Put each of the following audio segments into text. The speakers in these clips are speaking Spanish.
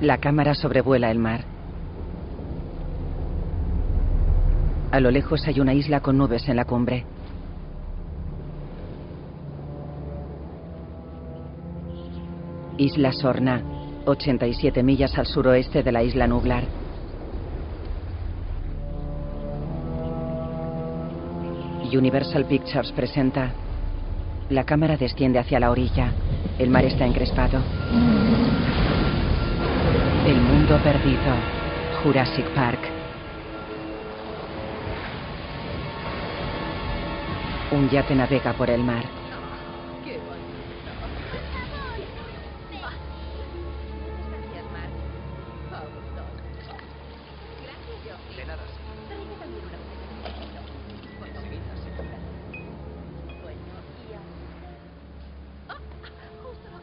La cámara sobrevuela el mar. A lo lejos hay una isla con nubes en la cumbre. Isla Sorna, 87 millas al suroeste de la isla Nublar. Universal Pictures presenta. La cámara desciende hacia la orilla. El mar está encrespado. El mundo perdido. Jurassic Park. Un yate navega por el mar.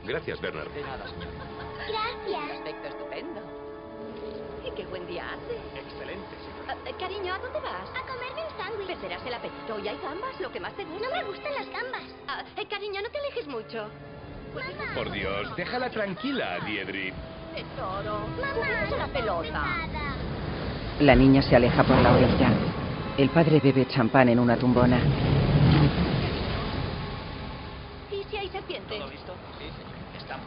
Gracias, Bernard. Mucho. Mamá. Por Dios, déjala tranquila, Diedri. Tesoro. La pelota. La niña se aleja por la orilla. El padre bebe champán en una tumbona. ¿Y si hay serpientes?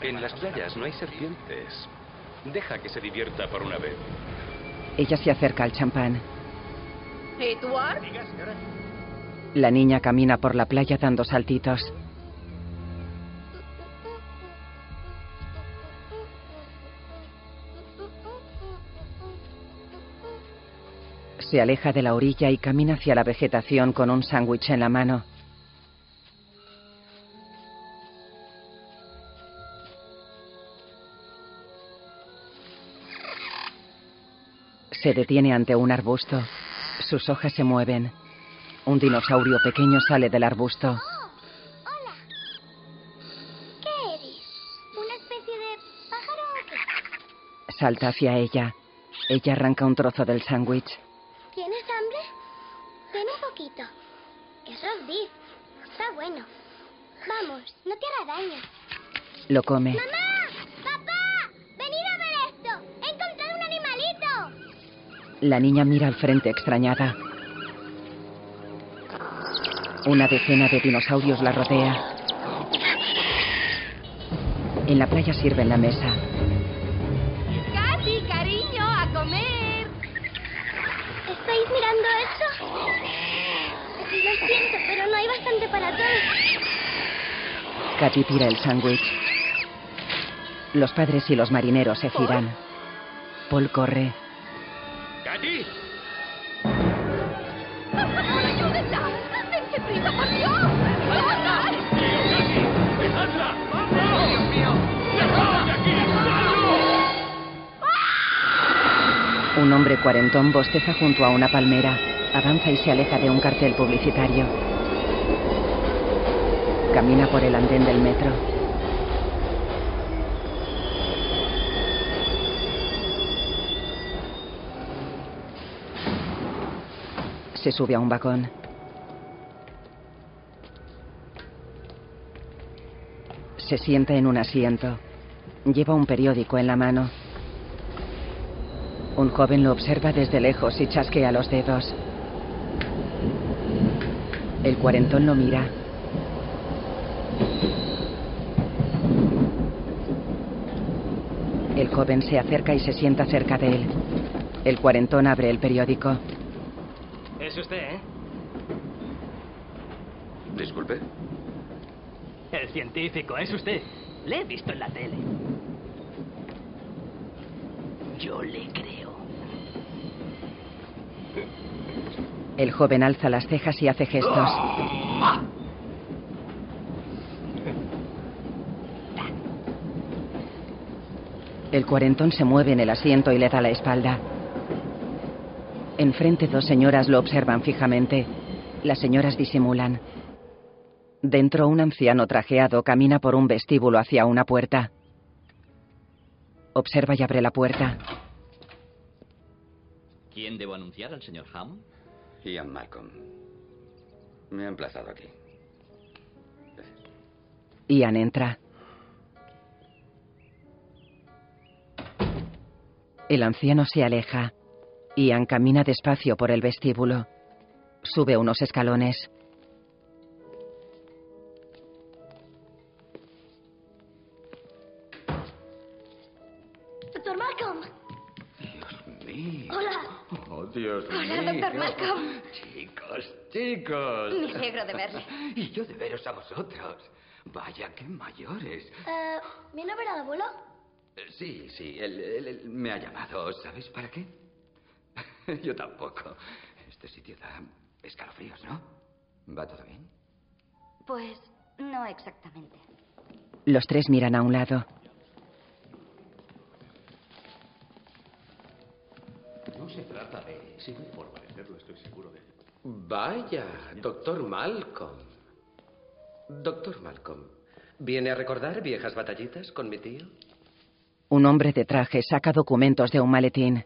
En las playas no hay serpientes. Deja que se divierta por una vez. Ella se acerca al champán. ¿Edward? La niña camina por la playa dando saltitos. Se aleja de la orilla y camina hacia la vegetación con un sándwich en la mano. Se detiene ante un arbusto. Sus hojas se mueven. Un dinosaurio pequeño sale del arbusto. Hola. ¿Qué eres? ¿Una especie de pájaro o qué? Salta hacia ella. Ella arranca un trozo del sándwich. ¿Tienes hambre? Ten un poquito. Es roast beef. Está bueno. Vamos, no te hará daño. Lo come. ¡Mamá! ¡Papá! ¡Venid a ver esto! ¡He encontrado un animalito! La niña mira al frente extrañada. Una decena de dinosaurios la rodea. En la playa sirven la mesa. Katy tira el sándwich. Los padres y los marineros se giran. Paul corre. ¡Katy! Un hombre cuarentón bosteza junto a una palmera. Avanza y se aleja de un cartel publicitario. Camina por el andén del metro. Se sube a un vagón. Se sienta en un asiento. Lleva un periódico en la mano. Un joven lo observa desde lejos y chasquea los dedos. El cuarentón lo mira. El joven se acerca y se sienta cerca de él. El cuarentón abre el periódico. Es usted, ¿eh? Disculpe. El científico, es usted. Le he visto en la tele. Yo le creo. El joven alza las cejas y hace gestos. El cuarentón se mueve en el asiento y le da la espalda. Enfrente dos señoras lo observan fijamente. Las señoras disimulan. Dentro un anciano trajeado camina por un vestíbulo hacia una puerta. Observa y abre la puerta. ¿Quién debo anunciar al señor Hammond? Ian Malcolm. Me ha emplazado aquí. Ian entra. El anciano se aleja. Ian camina despacio por el vestíbulo. Sube unos escalones. Doctor Malcolm. Dios mío. Hola. Oh, Dios Hola, mío. doctor Malcolm. Chicos, chicos. Me alegro de verle. Y yo de veros a vosotros. Vaya, qué mayores. Eh, ¿Viene a ver al abuelo? Sí, sí, él, él- él me ha llamado. ¿Sabéis para qué? Yo tampoco. Este sitio da escalofríos, ¿no? ¿Va todo bien? Pues no exactamente. Los tres miran a un lado. No se trata de... Si no hay forma de hacerlo, estoy seguro de... Vaya, doctor Malcolm. Doctor Malcolm, ¿viene a recordar viejas batallitas con mi tío? Un hombre de traje saca documentos de un maletín.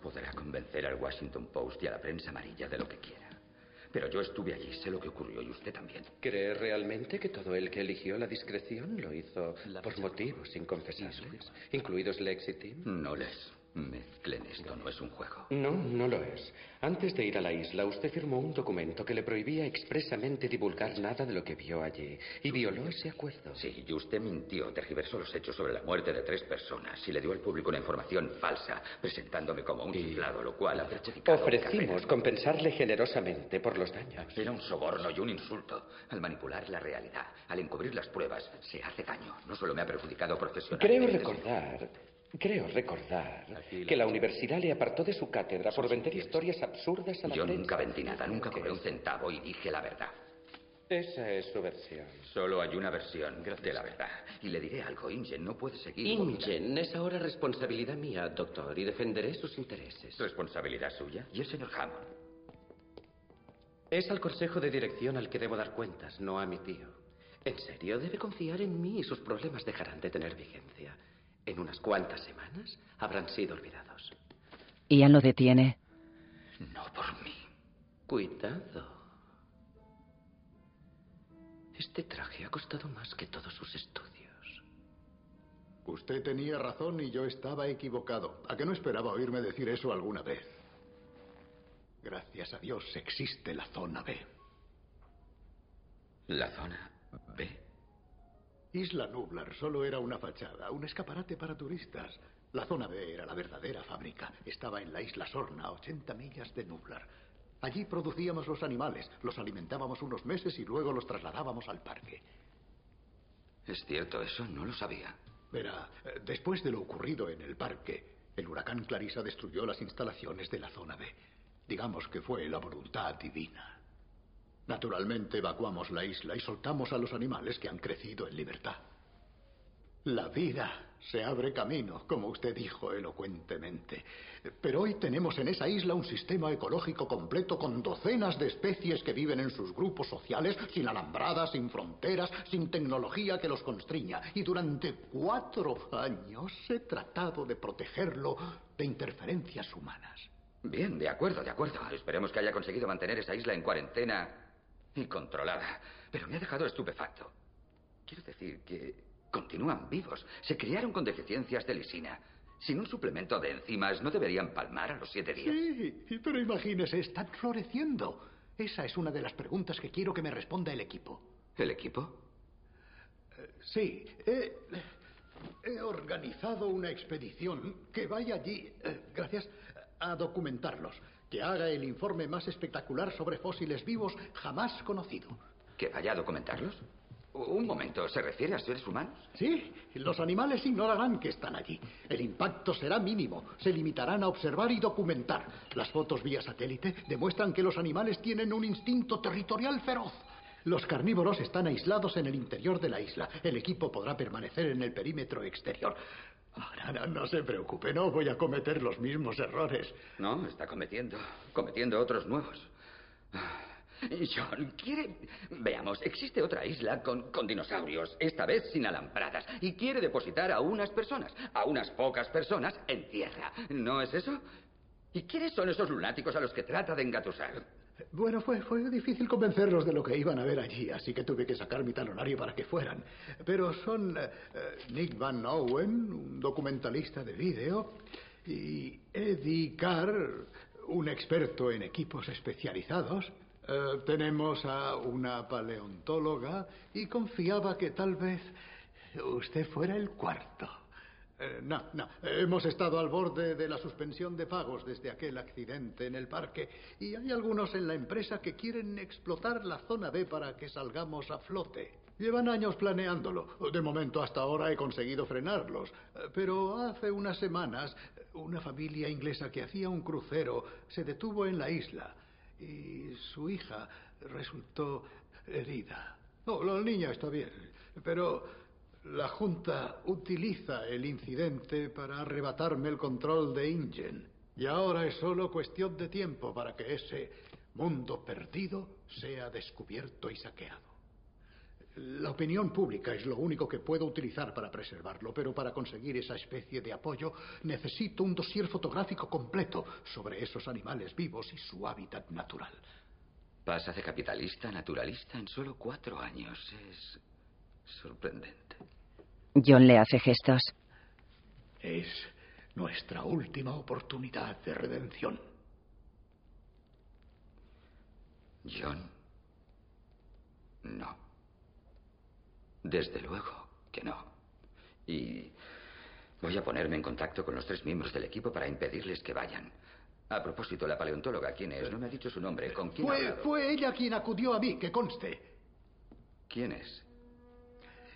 Podrá convencer al Washington Post y a la prensa amarilla de lo que quiera. Pero yo estuve allí, sé lo que ocurrió y usted también. ¿Cree realmente que todo el que eligió la discreción lo hizo por motivos inconfesables, incluidos Lex y Tim? No les mezclen esto, no es un juego. No, no lo es. Antes de ir a la isla, usted firmó un documento que le prohibía expresamente divulgar nada de lo que vio allí y violó ese acuerdo. Sí, y usted mintió, tergiversó los hechos sobre la muerte de tres personas y le dio al público una información falsa, presentándome como un chiflado, lo cual ha perjudicado Ofrecimos compensarle generosamente por los daños. Era un soborno y un insulto. Al manipular la realidad, al encubrir las pruebas, se hace daño. No solo me ha perjudicado profesionalmente. Creo recordar, creo recordar que la universidad le apartó de su cátedra por vender historias absurdas a la Yo prensa. nunca vendí nada, nunca cobré un centavo y dije la verdad. Esa es su versión. Solo hay una versión de la verdad. Y le diré algo, Ingen no puede seguir. Ingen es ahora responsabilidad mía, doctor, y defenderé sus intereses. ¿Responsabilidad suya? ¿Y el señor Hammond? Es al consejo de dirección al que debo dar cuentas, no a mi tío. En serio, debe confiar en mí y sus problemas dejarán de tener vigencia. En unas cuantas semanas habrán sido olvidados. Ian lo detiene. No por mí. Cuidado. Este traje ha costado más que todos sus estudios. Usted tenía razón y yo estaba equivocado. ¿A qué no esperaba oírme decir eso alguna vez? Gracias a Dios existe la zona B. ¿La zona B? Isla Nublar solo era una fachada, un escaparate para turistas. La zona B era la verdadera fábrica. Estaba en la isla Sorna, a 80 millas de Nublar. Allí producíamos los animales, los alimentábamos unos meses y luego los trasladábamos al parque. ¿Es cierto eso? No lo sabía. Verá, eh, después de lo ocurrido en el parque, el huracán Clarisa destruyó las instalaciones de la zona B. Digamos que fue la voluntad divina. Naturalmente evacuamos la isla y soltamos a los animales que han crecido en libertad. La vida se abre camino, como usted dijo elocuentemente. Pero hoy tenemos en esa isla un sistema ecológico completo con docenas de especies que viven en sus grupos sociales, sin alambradas, sin fronteras, sin tecnología que los constriña. Y durante cuatro años he tratado de protegerlo de interferencias humanas. Bien, de acuerdo, de acuerdo. Esperemos que haya conseguido mantener esa isla en cuarentena y controlada. Pero me ha dejado estupefacto. Quiero decir que continúan vivos. Se criaron con deficiencias de lisina. Sin un suplemento de enzimas, ¿no deberían palmar a los siete días? Sí, pero imagínese, están floreciendo. Esa es una de las preguntas que quiero que me responda el equipo. ¿El equipo? Sí, he, he organizado una expedición que vaya allí, eh, gracias, a documentarlos. Que haga el informe más espectacular sobre fósiles vivos jamás conocido. ¿Que vaya a documentarlos? Un momento, ¿se refiere a seres humanos? Sí, los animales ignorarán que están allí. El impacto será mínimo. Se limitarán a observar y documentar. Las fotos vía satélite demuestran que los animales tienen un instinto territorial feroz. Los carnívoros están aislados en el interior de la isla. El equipo podrá permanecer en el perímetro exterior. Ahora, no, no se preocupe, no voy a cometer los mismos errores. No, está cometiendo, cometiendo otros nuevos. John, quiere... Veamos, existe otra isla con, con, dinosaurios, esta vez sin alambradas, y quiere depositar a unas personas, a unas pocas personas, en tierra. ¿No es eso? ¿Y quiénes son esos lunáticos a los que trata de engatusar? Bueno, fue, fue difícil convencerlos de lo que iban a ver allí, así que tuve que sacar mi talonario para que fueran. Pero son eh, Nick Van Owen, un documentalista de vídeo, y Eddie Carr, un experto en equipos especializados. Eh, tenemos a una paleontóloga y confiaba que tal vez usted fuera el cuarto. Eh, no, no. Hemos estado al borde de la suspensión de pagos desde aquel accidente en el parque y hay algunos en la empresa que quieren explotar la zona B para que salgamos a flote. Llevan años planeándolo. De momento hasta ahora he conseguido frenarlos. Pero hace unas semanas una familia inglesa que hacía un crucero se detuvo en la isla y su hija resultó herida. No, la niña está bien, pero la Junta utiliza el incidente para arrebatarme el control de Ingen. Y ahora es solo cuestión de tiempo para que ese mundo perdido sea descubierto y saqueado. La opinión pública es lo único que puedo utilizar para preservarlo, pero para conseguir esa especie de apoyo necesito un dossier fotográfico completo sobre esos animales vivos y su hábitat natural. Pasa de capitalista a naturalista en solo cuatro años. Es sorprendente. John le hace gestos. Es nuestra última oportunidad de redención. John. No. Desde luego que no. Y voy a ponerme en contacto con los tres miembros del equipo para impedirles que vayan. A propósito, la paleontóloga, ¿quién es? No me ha dicho su nombre. ¿Con quién fue, fue ella quien acudió a mí, que conste. ¿Quién es?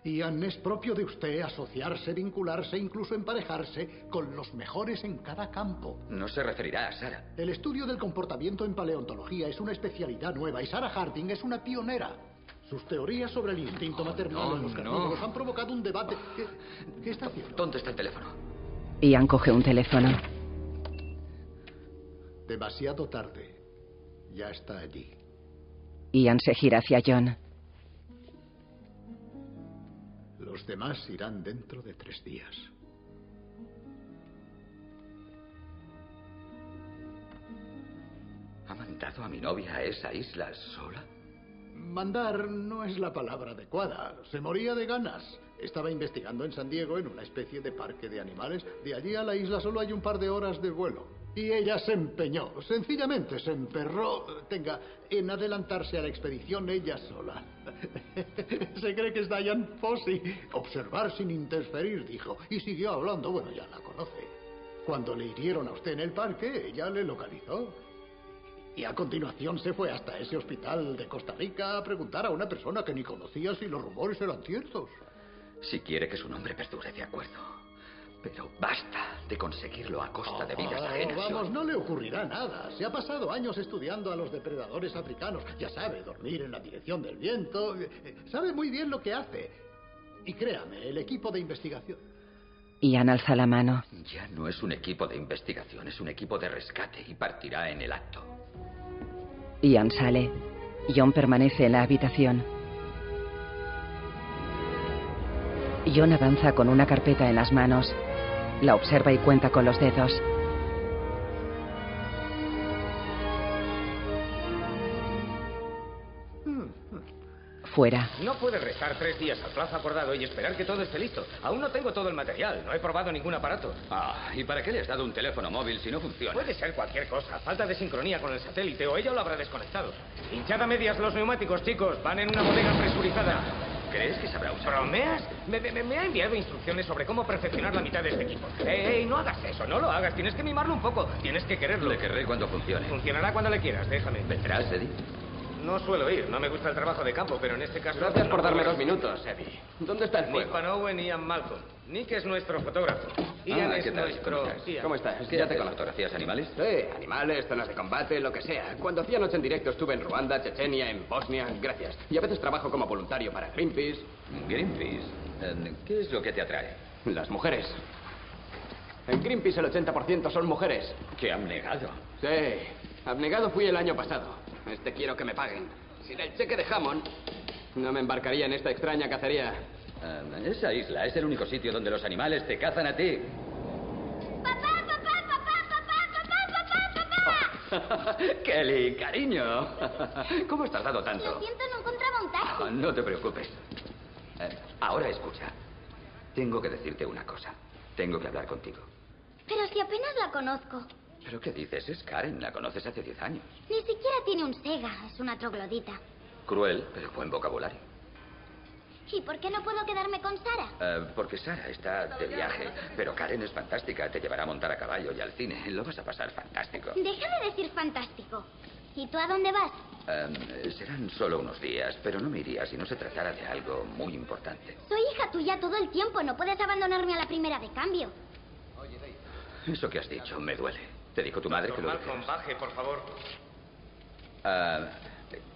Ian, es propio de usted asociarse, vincularse, incluso emparejarse con los mejores en cada campo. No se referirá a Sara. El estudio del comportamiento en paleontología es una especialidad nueva y Sara Harding es una pionera. Sus teorías sobre el instinto maternal no, en los no. carnívoros han provocado un debate. ¿Qué, qué está haciendo? ¿Dónde está el teléfono? Ian coge un teléfono. Demasiado tarde. Ya está allí. Ian se gira hacia John. Los demás irán dentro de tres días. ¿Ha mandado a mi novia a esa isla sola? Mandar no es la palabra adecuada. Se moría de ganas. Estaba investigando en San Diego en una especie de parque de animales. De allí a la isla solo hay un par de horas de vuelo. Y ella se empeñó, sencillamente se emperró, tenga, en adelantarse a la expedición ella sola. se cree que es Diane Fossey. Observar sin interferir, dijo. Y siguió hablando, bueno, ya la conoce. Cuando le hirieron a usted en el parque, ella le localizó. Y a continuación se fue hasta ese hospital de Costa Rica a preguntar a una persona que ni conocía si los rumores eran ciertos. Si quiere que su nombre perdure, de acuerdo. Pero basta de conseguirlo a costa de vidas Oh, ajenas. vamos, no le ocurrirá nada. Se ha pasado años estudiando a los depredadores africanos. Ya sabe, dormir en la dirección del viento. Eh, Sabe muy bien lo que hace. Y créame, el equipo de investigación. Ian alza la mano. Ya no es un equipo de investigación, es un equipo de rescate y partirá en el acto. Ian sale. John permanece en la habitación. John avanza con una carpeta en las manos. La observa y cuenta con los dedos. Fuera. No puedes restar tres días al plazo acordado y esperar que todo esté listo. Aún no tengo todo el material, no he probado ningún aparato. Ah, ¿y para qué le has dado un teléfono móvil si no funciona? Puede ser cualquier cosa, falta de sincronía con el satélite o ella lo habrá desconectado. Hinchad a medias los neumáticos, chicos, van en una bodega presurizada. ¿Crees que sabrá usarlo? ¿Bromeas? Me, me- me ha enviado instrucciones sobre cómo perfeccionar la mitad de este equipo. ¡Ey, ey, no hagas eso! No lo hagas, tienes que mimarlo un poco, tienes que quererlo. Le querré cuando funcione. Funcionará cuando le quieras, déjame. ¿Vendrás, Eddie? No suelo ir, no me gusta el trabajo de campo, pero en este caso... Gracias por darme dos minutos, Eddie. ¿Dónde está el Nick fuego? Van Owen y Ian Malcolm. Nick es nuestro fotógrafo. Ian Ah, es ¿qué tal? nuestro... ¿Cómo estás? Ian. ¿Cómo estás? ¿Qué Ya te conozco. ¿Fotografías animales? Sí, animales, zonas de combate, lo que sea. Cuando hacía noche en directo estuve en Ruanda, Chechenia, en Bosnia, gracias. Y a veces trabajo como voluntario para Greenpeace. Greenpeace. ¿Qué es lo que te atrae? Las mujeres. En Greenpeace el 80% son mujeres. Que abnegado. Sí, abnegado fui el año pasado. Este quiero que me paguen. Sin el cheque de Hammond, no me embarcaría en esta extraña cacería. Eh, esa isla es el único sitio donde los animales te cazan a ti. Papá, papá, papá, papá, papá, papá, papá. Kelly, cariño. ¿Cómo estás dado Lo tanto? siento, no encontraba un taxi. Ah, No te preocupes. Eh, ahora escucha. Tengo que decirte una cosa. Tengo que hablar contigo. Pero si apenas la conozco. ¿Pero qué dices? Es Karen. La conoces hace 10 años. Ni siquiera tiene un Sega, es una troglodita. Cruel, pero buen vocabulario. ¿Y por qué no puedo quedarme con Sara? Eh, porque Sara está de viaje. Pero Karen es fantástica. Te llevará a montar a caballo y al cine. Lo vas a pasar fantástico. Deja de decir fantástico. ¿Y tú a dónde vas? Eh, serán solo unos días, pero no me iría si no se tratara de algo muy importante. Soy hija tuya todo el tiempo, no puedes abandonarme a la primera de cambio. Eso que has dicho me duele. ¿Te dijo tu madre que lo Malcolm, dijeras? baje, por favor. Ah,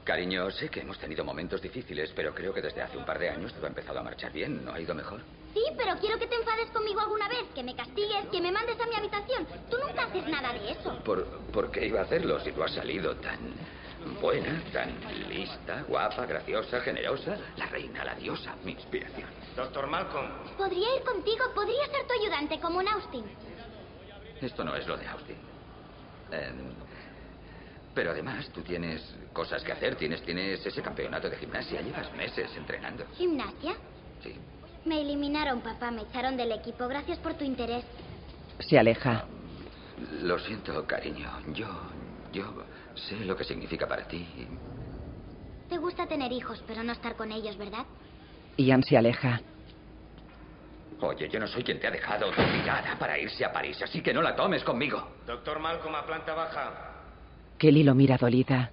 cariño, sé que hemos tenido momentos difíciles, pero creo que desde hace un par de años todo ha empezado a marchar bien. ¿No ha ido mejor? Sí, pero quiero que te enfades conmigo alguna vez, que me castigues, que me mandes a mi habitación. Tú nunca haces nada de eso. ¿Por, ¿Por qué iba a hacerlo si tú has salido tan buena, tan lista, guapa, graciosa, generosa? La reina, la diosa, mi inspiración. Doctor Malcolm, Podría ir contigo, podría ser tu ayudante como en Austin. Esto no es lo de Austin. Em, pero además, tú tienes cosas que hacer. Tienes, tienes ese campeonato de gimnasia. Llevas meses entrenando. ¿Gimnasia? Sí. Me eliminaron, papá, me echaron del equipo. Gracias por tu interés. Se aleja. Lo siento, cariño. Yo, yo sé lo que significa para ti. Te gusta tener hijos, pero no estar con ellos, ¿verdad? Ian se aleja. Oye, yo no soy quien te ha dejado obligada para irse a París, así que no la tomes conmigo. doctor Malcolm a planta baja. Kelly lo mira dolida.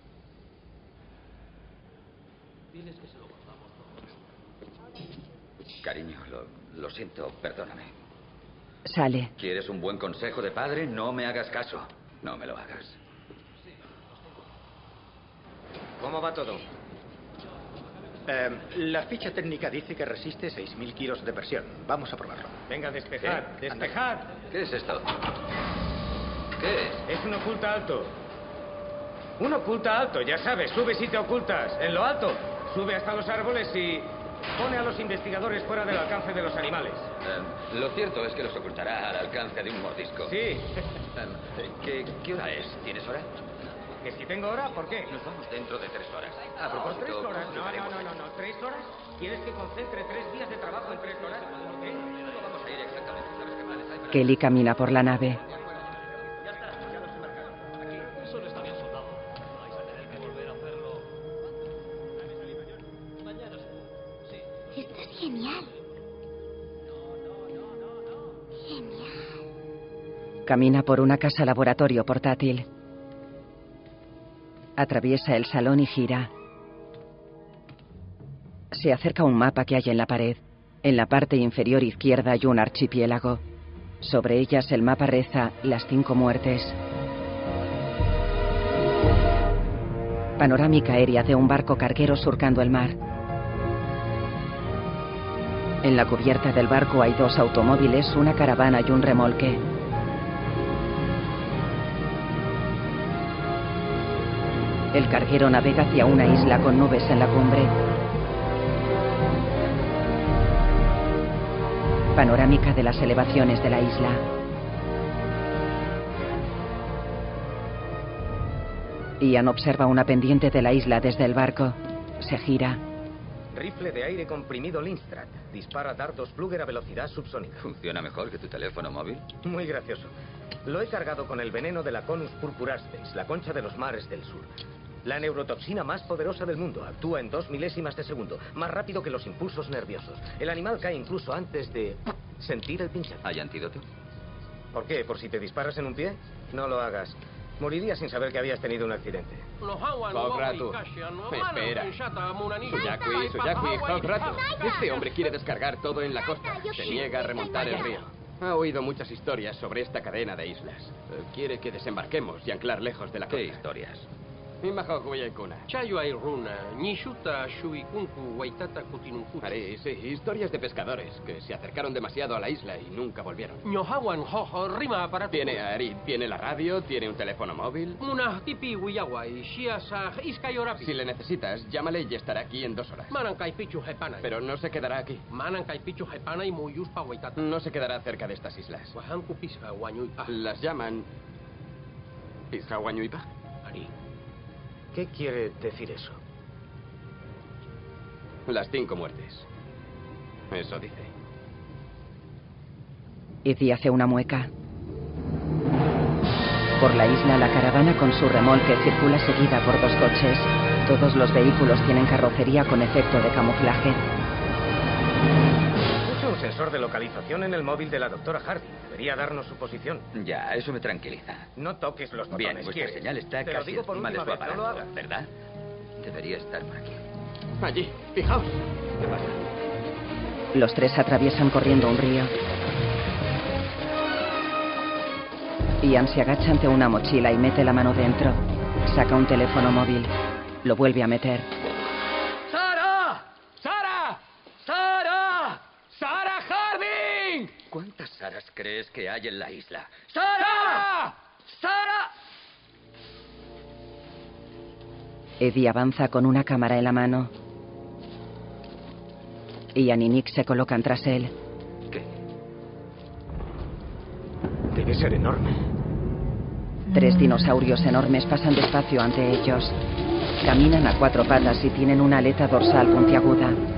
Cariño, lo, lo siento, perdóname. Sale. ¿Quieres un buen consejo de padre? No me hagas caso. No me lo hagas. ¿Cómo va todo? Eh, la ficha técnica dice que resiste 6.000 kilos de presión. Vamos a probarlo. Venga, despejad, ¿Qué? despejad. ¿Qué es esto? ¿Qué es? Es un oculta alto. Un oculta alto, ya sabes, sube si te ocultas. En lo alto, sube hasta los árboles y pone a los investigadores fuera del alcance de los animales. Eh, lo cierto es que los ocultará al alcance de un mordisco. Sí. ¿qué, ¿Qué hora es? ¿Tienes hora? ¿Que si tengo hora? ¿Por qué? Nos vamos dentro de tres horas. A ¿Por tres propósito, horas? ¿cómo No, no, no, no, no. ¿Tres horas? ¿Quieres que concentre tres días de trabajo en tres horas? ¿Por qué? No vamos a ir exactamente. ¿Sabes qué planes hay para- Kelly camina por la nave. Eso no está bien soldado. Vais a tener que volver a hacerlo. Mañana seguro. Sí. Esto es genial. Genial. Camina por una casa laboratorio portátil. Atraviesa el salón y gira. Se acerca un mapa que hay en la pared. En la parte inferior izquierda hay un archipiélago. Sobre ellas el mapa reza las cinco muertes. Panorámica aérea de un barco carguero surcando el mar. En la cubierta del barco hay dos automóviles, una caravana y un remolque. El carguero navega hacia una isla con nubes en la cumbre. Panorámica de las elevaciones de la isla. Ian observa una pendiente de la isla desde el barco. Se gira. Rifle de aire comprimido Lindstrat. Dispara dardos Fluger a velocidad subsónica. ¿Funciona mejor que tu teléfono móvil? Muy gracioso. Lo he cargado con el veneno de la Conus purpuraspens, la concha de los mares del sur. La neurotoxina más poderosa del mundo. Actúa en dos milésimas de segundo, más rápido que los impulsos nerviosos. El animal cae incluso antes de sentir el pinchazo. ¿Hay antídoto? ¿Por qué? ¿Por si te disparas en un pie? No lo hagas. Moriría sin saber que habías tenido un accidente. Hogratu. Espera. Suyakui, Suyakui, Hogratu. Este hombre quiere descargar todo en la costa. Se niega a remontar el río. Ha oído muchas historias sobre esta cadena de islas. Eh, Quiere que desembarquemos y anclar lejos de la costa. ¿Qué historias? Kuna. Chayuay runa, nishuta shuikunku waitata kutinunkutu. Haré, sí, historias de pescadores que se acercaron demasiado a la isla y nunca volvieron. Ñohawan jojo rima aparato. Tiene a Ari, tiene la radio, tiene un teléfono móvil. Munah tipi wiyawai, shiasa iskayorapi. Si le necesitas, llámale y estará aquí en dos horas. Pichu hepana. Pero no se quedará aquí. Pichu hepana y muyuspa waitata. No se quedará cerca de estas islas. Wahanku wanyuipa. Las llaman... ¿Piscahuañuipa? ¿Qué quiere decir eso? Las cinco muertes. Eso dice. Izzy hace una mueca. Por la isla, la caravana con su remolque circula seguida por dos coches. Todos los vehículos tienen carrocería con efecto de camuflaje. Un sensor de localización en el móvil de la doctora Hardy. Debería darnos su posición. Ya, eso me tranquiliza. No toques los botones. Bien, vuestra ¿quieres? señal está Te casi digo por encima de última su vez, no lo aparato, hagas. ¿verdad? Debería estar por aquí. Allí, fijaos. ¿Qué pasa? Los tres atraviesan corriendo un río. Ian se agacha ante una mochila y mete la mano dentro. Saca un teléfono móvil. Lo vuelve a meter. ¿Cuántas Saras crees que hay en la isla? ¡Sara! ¡Sara! Eddie avanza con una cámara en la mano. Ian y Nick se colocan tras él. Debe ser enorme. Tres dinosaurios enormes pasan despacio ante ellos. Caminan a cuatro patas y tienen una aleta dorsal puntiaguda.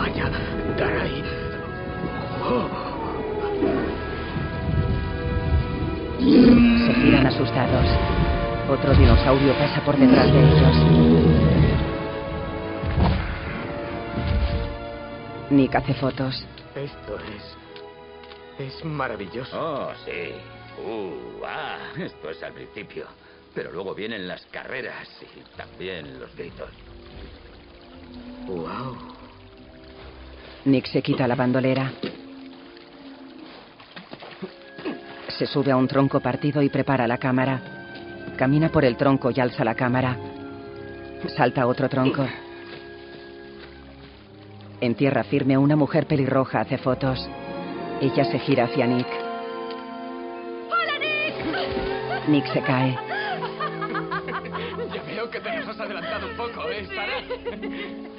Vaya, Darai. Oh. Se giran asustados. Otro dinosaurio pasa por detrás de ellos. Nick hace fotos. Esto es. Es maravilloso. Oh, sí. Uh, ah, esto es al principio. Pero luego vienen las carreras y también los gritos. Wow. Nick se quita la bandolera. Se sube a un tronco partido y prepara la cámara. Camina por el tronco y alza la cámara. Salta otro tronco. En tierra firme, una mujer pelirroja hace fotos. Ella se gira hacia Nick. ¡Hola, Nick! Nick se cae. Ya veo que te nos has adelantado un poco, ¿eh, Sara?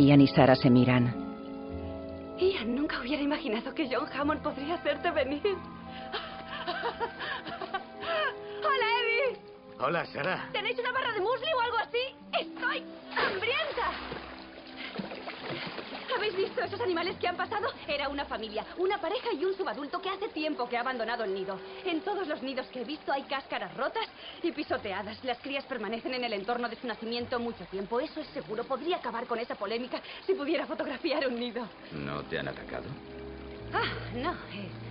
Ian y Sara se miran. Ian, nunca hubiera imaginado que John Hammond podría hacerte venir. ¡Hola, Eddie! Hola, Sara. ¿Tenéis una barra de muesli o algo así? ¡Estoy hambrienta! ¿Habéis visto esos animales que han pasado? Era una familia, una pareja y un subadulto que hace tiempo que ha abandonado el nido. En todos los nidos que he visto hay cáscaras rotas y pisoteadas. Las crías permanecen en el entorno de su nacimiento mucho tiempo. Eso es seguro. Podría acabar con esa polémica si pudiera fotografiar un nido. ¿No te han atacado? Ah, no,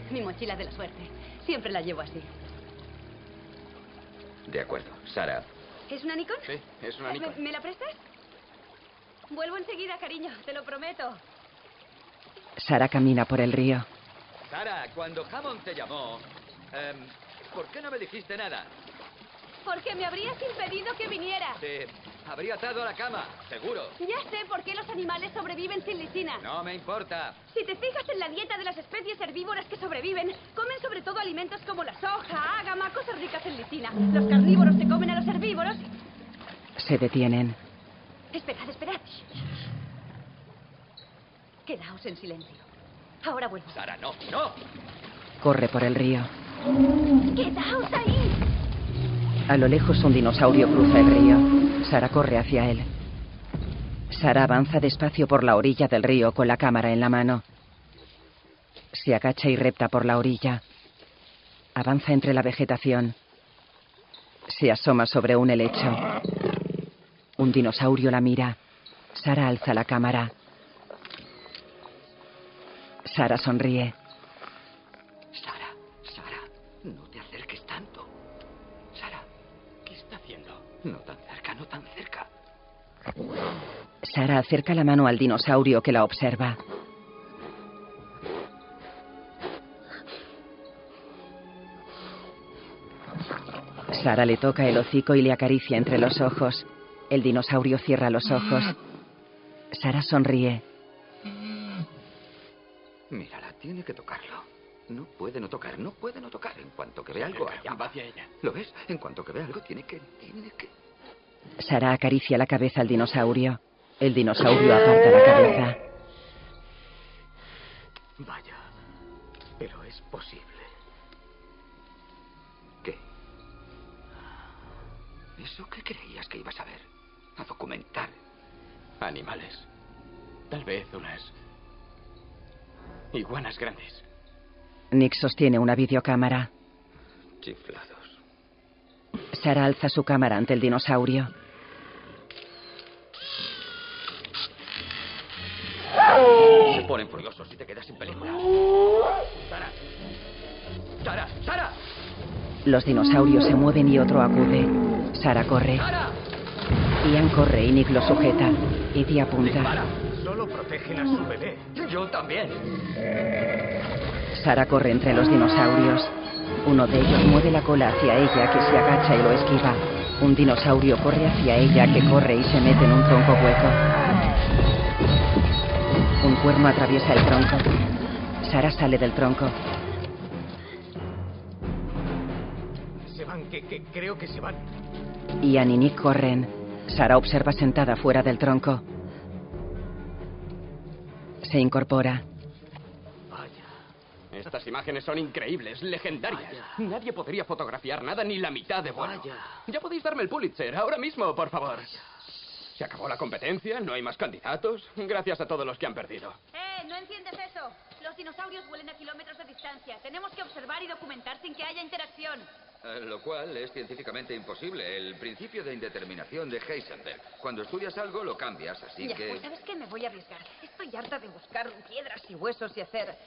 es mi mochila de la suerte. Siempre la llevo así. De acuerdo. Sara, ¿Es una Nikon? Sí, es una ¿Me, Nikon. me la prestas? Vuelvo enseguida, cariño, te lo prometo. Sara camina por el río. Sara, cuando Hammond te llamó, em, ¿por qué no me dijiste nada? Porque me habrías impedido que viniera. Te habría atado a la cama, seguro. Ya sé por qué los animales sobreviven sin lisina. No me importa. Si te fijas en la dieta de las especies herbívoras que sobreviven, comen sobre todo alimentos como la soja, ágama, cosas ricas en lisina. Los carnívoros se comen a los herbívoros. Se detienen. Esperad, esperad. Quedaos en silencio. Ahora vuelvo. Sara, no, no. Corre por el río. ¡Quedaos ahí! A lo lejos un dinosaurio cruza el río. Sara corre hacia él. Sara avanza despacio por la orilla del río con la cámara en la mano. Se agacha y repta por la orilla. Avanza entre la vegetación. Se asoma sobre un helecho. Un dinosaurio la mira. Sara alza la cámara. Sara sonríe. Sara, Sara, no te acerques tanto. Sara, ¿qué está haciendo? No tan cerca, no tan cerca. Sara acerca la mano al dinosaurio que la observa. Sara le toca el hocico y le acaricia entre los ojos. El dinosaurio cierra los ojos. Sara sonríe. Mírala, tiene que tocarlo. No puede no tocar, no puede no tocar. En cuanto que ve algo, allá Va hacia ella. ¿Lo ves? En cuanto que ve algo, tiene que, tiene que... Sara acaricia la cabeza al dinosaurio. El dinosaurio aparta la cabeza. Vaya. Pero es posible. ¿Qué? ¿Eso qué creías que ibas a ver? A documentar. Animales. Tal vez unas iguanas grandes. Nick sostiene una videocámara. Chiflados. Sara alza su cámara ante el dinosaurio. Se ponen furiosos si te quedas sin película. Sara. Sara, Sara. Los dinosaurios se mueven y otro acude. Sara corre. Sara. Ian corre y Nick lo sujeta. Eddie apunta. Solo protegen a su bebé. Yo también. Sara corre entre los dinosaurios. Uno de ellos mueve la cola hacia ella que se agacha y lo esquiva. Un dinosaurio corre hacia ella que corre y se mete en un tronco hueco. Un cuerno atraviesa el tronco. Sara sale del tronco. Se van, que, que creo que se van. Ian y Nick corren. Sara observa sentada fuera del tronco. Se incorpora. Estas imágenes son increíbles, legendarias. Nadie podría fotografiar nada ni la mitad de bueno. Ya podéis darme el Pulitzer, ahora mismo, por favor. Se acabó la competencia, no hay más candidatos. Gracias a todos los que han perdido. ¡Eh! ¡No enciendes eso! Los dinosaurios vuelen a kilómetros de distancia. Tenemos que observar y documentar sin que haya interacción. Eh, Lo cual es científicamente imposible. El principio de indeterminación de Heisenberg. Cuando estudias algo, lo cambias, así ya, que... pues ¿sabes qué? Me voy a arriesgar. Estoy harta de buscar piedras y huesos y hacer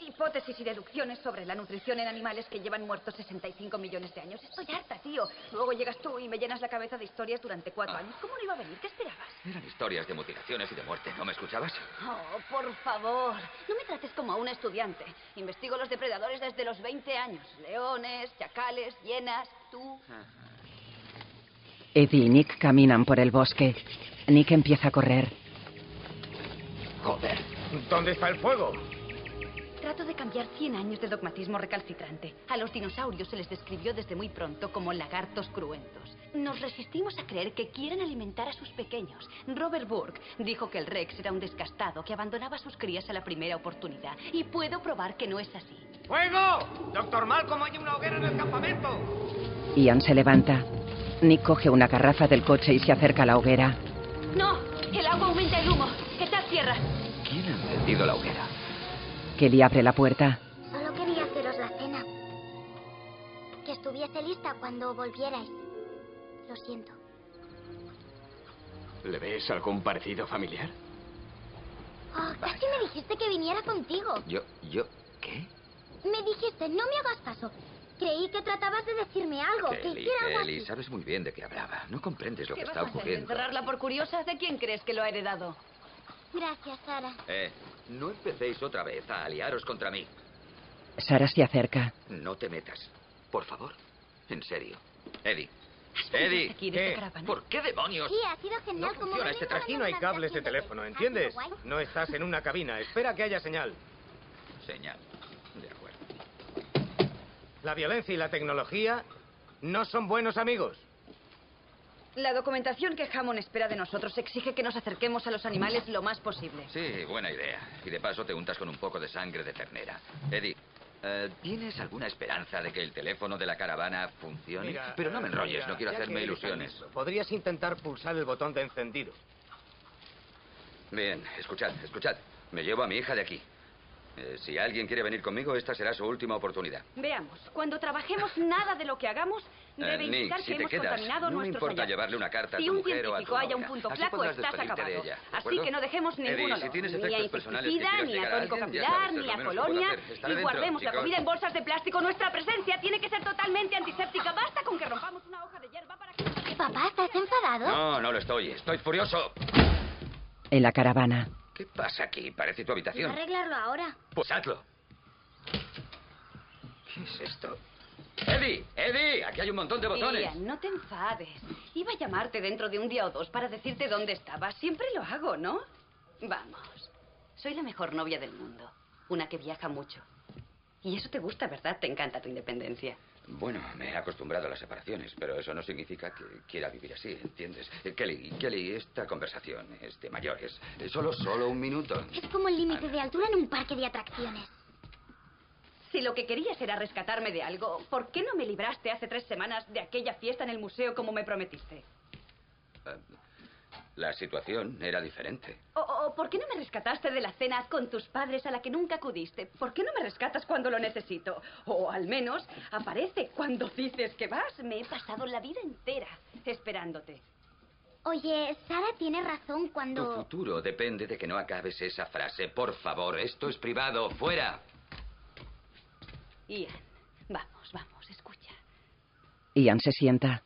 hipótesis y deducciones sobre la nutrición en animales que llevan muertos 65 millones de años. Estoy harta, tío. Luego llegas tú y me llenas la cabeza de historias durante cuatro años. ¿Cómo no iba a venir? ¿Qué esperabas? Eran historias de mutilaciones y de muerte. ¿No me escuchabas? Oh, por favor. No me trates como a una estudiante. Investigo los depredadores desde los 20 años. Leones, chacales, hienas, tú. Eddie y Nick caminan por el bosque. Nick empieza a correr. Joder. ¿Dónde está el fuego? Trato de cambiar 100 años de dogmatismo recalcitrante. A los dinosaurios se les describió desde muy pronto como lagartos cruentos. Nos resistimos a creer que quieren alimentar a sus pequeños. Robert Burke dijo que el Rex era un descastado que abandonaba a sus crías a la primera oportunidad. Y puedo probar que no es así. ¡Fuego! Doctor Malcolm, hay una hoguera en el campamento. Ian se levanta. Nick coge una garrafa del coche y se acerca a la hoguera. ¡No! El agua aumenta el humo. Echad tierra. ¿Quién ha encendido la hoguera? Kelly abre la puerta. Solo quería haceros la cena. Que estuviese lista cuando volvierais. Lo siento. ¿Le ves algún parecido familiar? Oh, casi me dijiste que viniera contigo. Yo, yo, ¿qué? Me dijiste, no me hagas caso. Creí que tratabas de decirme algo, que Kelly, hiciera algo Kelly, así. sabes muy bien de qué hablaba. No comprendes lo que ¿Qué está vas a hacer? ocurriendo. ¿Encerrarla por curiosa? ¿De quién crees que lo ha heredado? Gracias, Sara. Eh, no empecéis otra vez a aliaros contra mí. Sara se acerca. No te metas. Por favor. En serio. Eddie. Eddie. aquí de caravana? ¿Por qué demonios? Sí, ha sido genial. como Funciona este Aquí no hay cables de teléfono, ¿entiendes? No estás en una cabina. Espera que haya señal. Señal. De acuerdo. La violencia y la tecnología no son buenos amigos. La documentación que Hammond espera de nosotros exige que nos acerquemos a los animales lo más posible. Sí, buena idea. Y de paso te untas con un poco de sangre de ternera. Eddie, eh, ¿tienes alguna esperanza de que el teléfono de la caravana funcione? Mira, Pero no me eh, enrolles, mira, no quiero hacerme ilusiones. listo, Podrías intentar pulsar el botón de encendido. Bien, escuchad, escuchad. Me llevo a mi hija de aquí. Eh, si alguien quiere venir conmigo, esta será su última oportunidad. Veamos, cuando trabajemos nada de lo que hagamos debe Eh, Nick, indicar si que te hemos quedas, contaminado no me nuestros importa hallazgos. llevarle una carta a si tu un mujer o a tu científico haya un punto flaco, estás de acabado. ella, ¿de Así que no dejemos Eddie, ningún si tienes ni a insecticida, ni a tónico capilar, ni a colonia. Y dentro, guardemos la comida en bolsas de plástico. Nuestra presencia tiene que ser totalmente antiséptica. Basta con que rompamos una hoja de hierba para que... Papá, ¿estás enfadado? No, no lo estoy. Estoy furioso. En la caravana. ¿Qué pasa aquí? Parece tu habitación. arreglarlo ahora. Pues hazlo. ¿Qué es esto? Eddie, Eddie, aquí hay un montón de botones. Ian, no te enfades. Iba a llamarte dentro de un día o dos para decirte dónde estabas. Siempre lo hago, ¿no? Vamos. Soy la mejor novia del mundo. Una que viaja mucho. Y eso te gusta, ¿verdad? Te encanta tu independencia. Bueno, me he acostumbrado a las separaciones, pero eso no significa que quiera vivir así, ¿entiendes? Eh, Kelly, Kelly, esta conversación es de mayores. Eh, Solo, solo un minuto. Es como el límite de altura en un parque de atracciones. Si lo que querías era rescatarme de algo, ¿por qué no me libraste hace tres semanas de aquella fiesta en el museo como me prometiste? Eh, La situación era diferente. ¿O, o por qué no me rescataste de la cena con tus padres a la que nunca acudiste? ¿Por qué no me rescatas cuando lo necesito? O al menos aparece cuando dices que vas. Me he pasado la vida entera esperándote. Oye, Sara tiene razón Tu cuando... futuro depende de que no acabes esa frase. Por favor, esto es privado. ¡Fuera! Ian, vamos, vamos, escucha. Ian se sienta.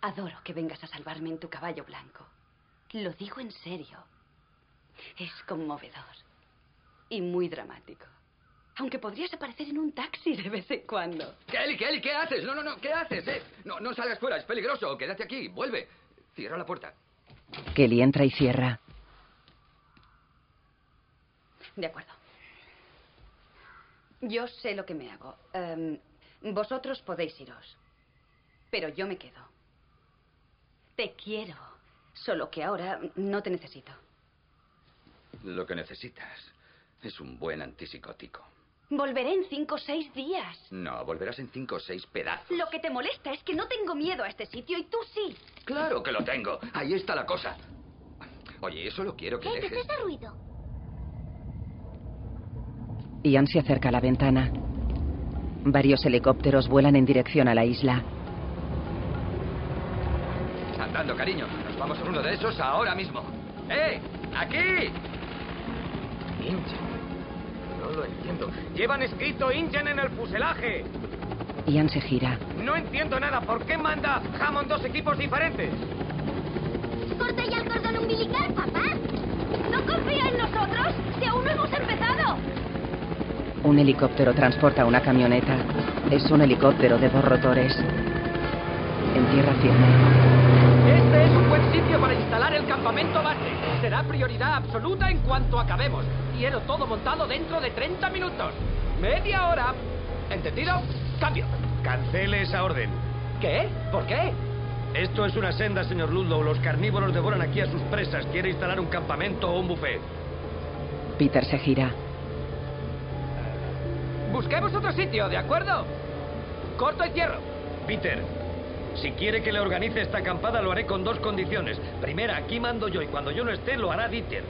Adoro que vengas a salvarme en tu caballo blanco. Lo digo en serio. Es conmovedor. Y muy dramático. Aunque podrías aparecer en un taxi de vez en cuando. Kelly, Kelly, ¿qué haces? No, no, no, ¿qué haces? eh? No, no salgas fuera, es peligroso. Quédate aquí, vuelve. Cierra la puerta. Kelly entra y cierra. De acuerdo. Yo sé lo que me hago. Em, vosotros podéis iros. Pero yo me quedo. Te quiero. Solo que ahora no te necesito. Lo que necesitas es un buen antipsicótico. Volveré en cinco o seis días. No, volverás en cinco o seis pedazos. Lo que te molesta es que no tengo miedo a este sitio y tú sí. Claro que lo tengo. Ahí está la cosa. Oye, solo quiero que ¿Qué es dejes. ese ruido? Ian se acerca a la ventana. Varios helicópteros vuelan en dirección a la isla. Andando, cariño. Nos vamos en uno de esos ahora mismo. ¡Eh! ¡Aquí! Ingen. No lo entiendo. Llevan escrito Ingen en el fuselaje. Ian se gira. No entiendo nada. ¿Por qué manda Hammond dos equipos diferentes? ¡Corta ya el cordón umbilical, papá! ¿No confía en nosotros? ¡Si aún no hemos empezado! Un helicóptero transporta una camioneta. Es un helicóptero de dos rotores. En tierra firme. Este es un buen sitio para instalar el campamento base. Será prioridad absoluta en cuanto acabemos. Quiero todo montado dentro de 30 minutos. Media hora. ¿Entendido? Cambio. Cancele esa orden. ¿Qué? ¿Por qué? Esto es una senda, señor Ludlow. Los carnívoros devoran aquí a sus presas. ¿Quiere instalar un campamento o un buffet? Peter se gira. Busquemos otro sitio, ¿de acuerdo? Corto y cierro. Peter, si quiere que le organice esta acampada, lo haré con dos condiciones. Primera, aquí mando yo y cuando yo no esté, lo hará Dieter.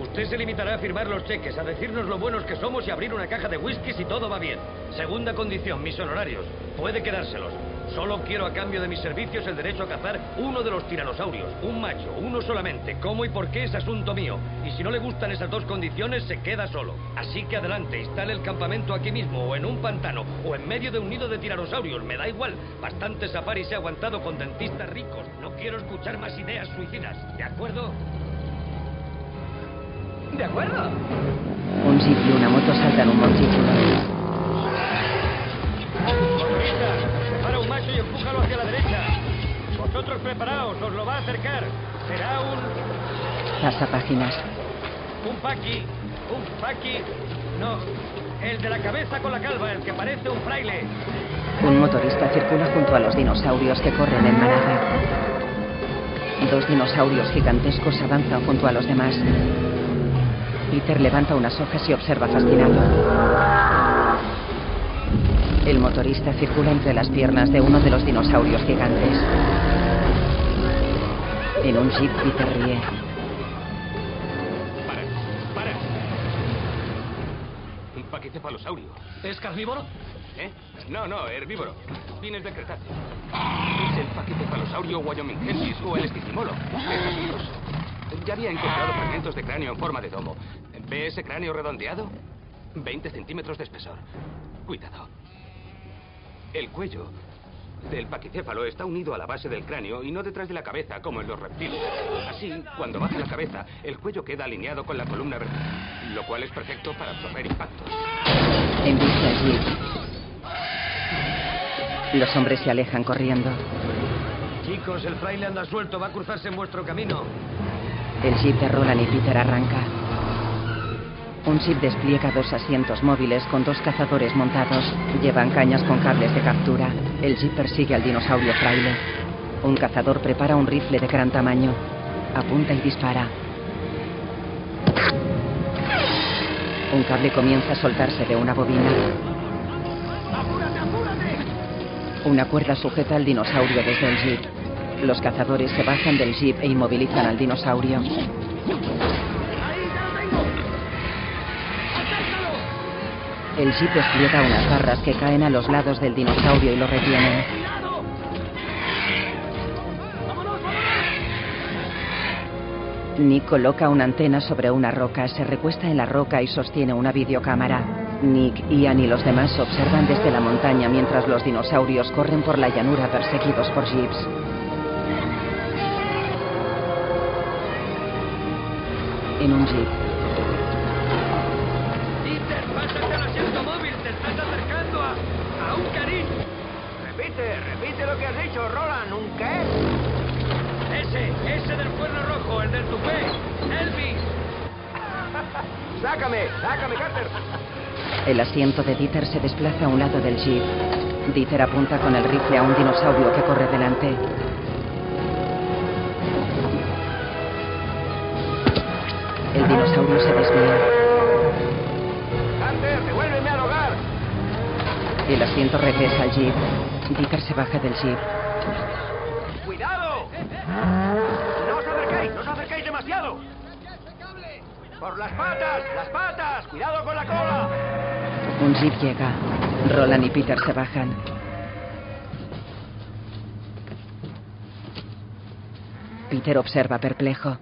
Usted se limitará a firmar los cheques, a decirnos lo buenos que somos y abrir una caja de whisky si todo va bien. Segunda condición, mis honorarios. Puede quedárselos. Solo quiero a cambio de mis servicios el derecho a cazar uno de los tiranosaurios. Un macho, uno solamente. ¿Cómo y por qué es asunto mío? Y si no le gustan esas dos condiciones, se queda solo. Así que adelante, instale el campamento aquí mismo, o en un pantano, o en medio de un nido de tiranosaurios. Me da igual. Bastante safari se ha aguantado con dentistas ricos. No quiero escuchar más ideas suicidas. ¿De acuerdo? ¿De acuerdo? Un jeep y una moto saltan un montículo. Empújalo hacia la derecha. Vosotros preparaos, os lo va a acercar. Será un... Pasa páginas. un paqui. Un paqui. No, el de la cabeza con la calva, el que parece un fraile. Un motorista circula junto a los dinosaurios que corren en manada. Dos dinosaurios gigantescos avanzan junto a los demás. Peter levanta unas hojas y observa fascinado. El motorista circula entre las piernas de uno de los dinosaurios gigantes. En un jeep, Peter ríe. paquicefalosaurio. ¿Es carnívoro? ¿Eh? No, no, herbívoro. Fines de Cretáceo. Es el paquicefalosaurio wyomingensis o el esticimolo. Es asombroso. Ya había encontrado fragmentos de cráneo en forma de domo. ¿Ve ese cráneo redondeado? 20 centímetros de espesor. Cuidado. El cuello del paquicéfalo está unido a la base del cráneo y no detrás de la cabeza, como en los reptiles. Así, cuando baja la cabeza, el cuello queda alineado con la columna vertebral, lo cual es perfecto para absorber impactos. El jeep. Los hombres se alejan corriendo. Chicos, el fraile anda suelto, va a cruzarse en vuestro camino. El jeep de Roland y Peter arranca. Un jeep despliega dos asientos móviles con dos cazadores montados. Llevan cañas con cables de captura. El jeep persigue al dinosaurio fraile. Un cazador prepara un rifle de gran tamaño. Apunta y dispara. Un cable comienza a soltarse de una bobina. Una cuerda sujeta al dinosaurio desde el jeep. Los cazadores se bajan del jeep e inmovilizan al dinosaurio. El jeep despliega unas barras que caen a los lados del dinosaurio y lo retienen. Nick coloca una antena sobre una roca, se recuesta en la roca y sostiene una videocámara. Nick, Ian y los demás observan desde la montaña mientras los dinosaurios corren por la llanura perseguidos por jeeps. En un jeep, Repite, repite lo que has dicho, Roland. ¿Un qué? Ese, ese del cuerno rojo, el del tupé. Elvis. Sácame, sácame, Carter. el asiento de Dieter se desplaza a un lado del jeep. Dieter apunta con el rifle a un dinosaurio que corre delante. El dinosaurio se desvía. Carter, devuélveme al hogar. El asiento regresa al jeep. Dieter se baja del jeep. ¡Cuidado! ¡No os acerquéis! ¡No os acerquéis demasiado! ¡Por las patas! ¡Las patas! ¡Cuidado con la cola! Un jeep llega. Roland y Peter se bajan. Peter observa perplejo.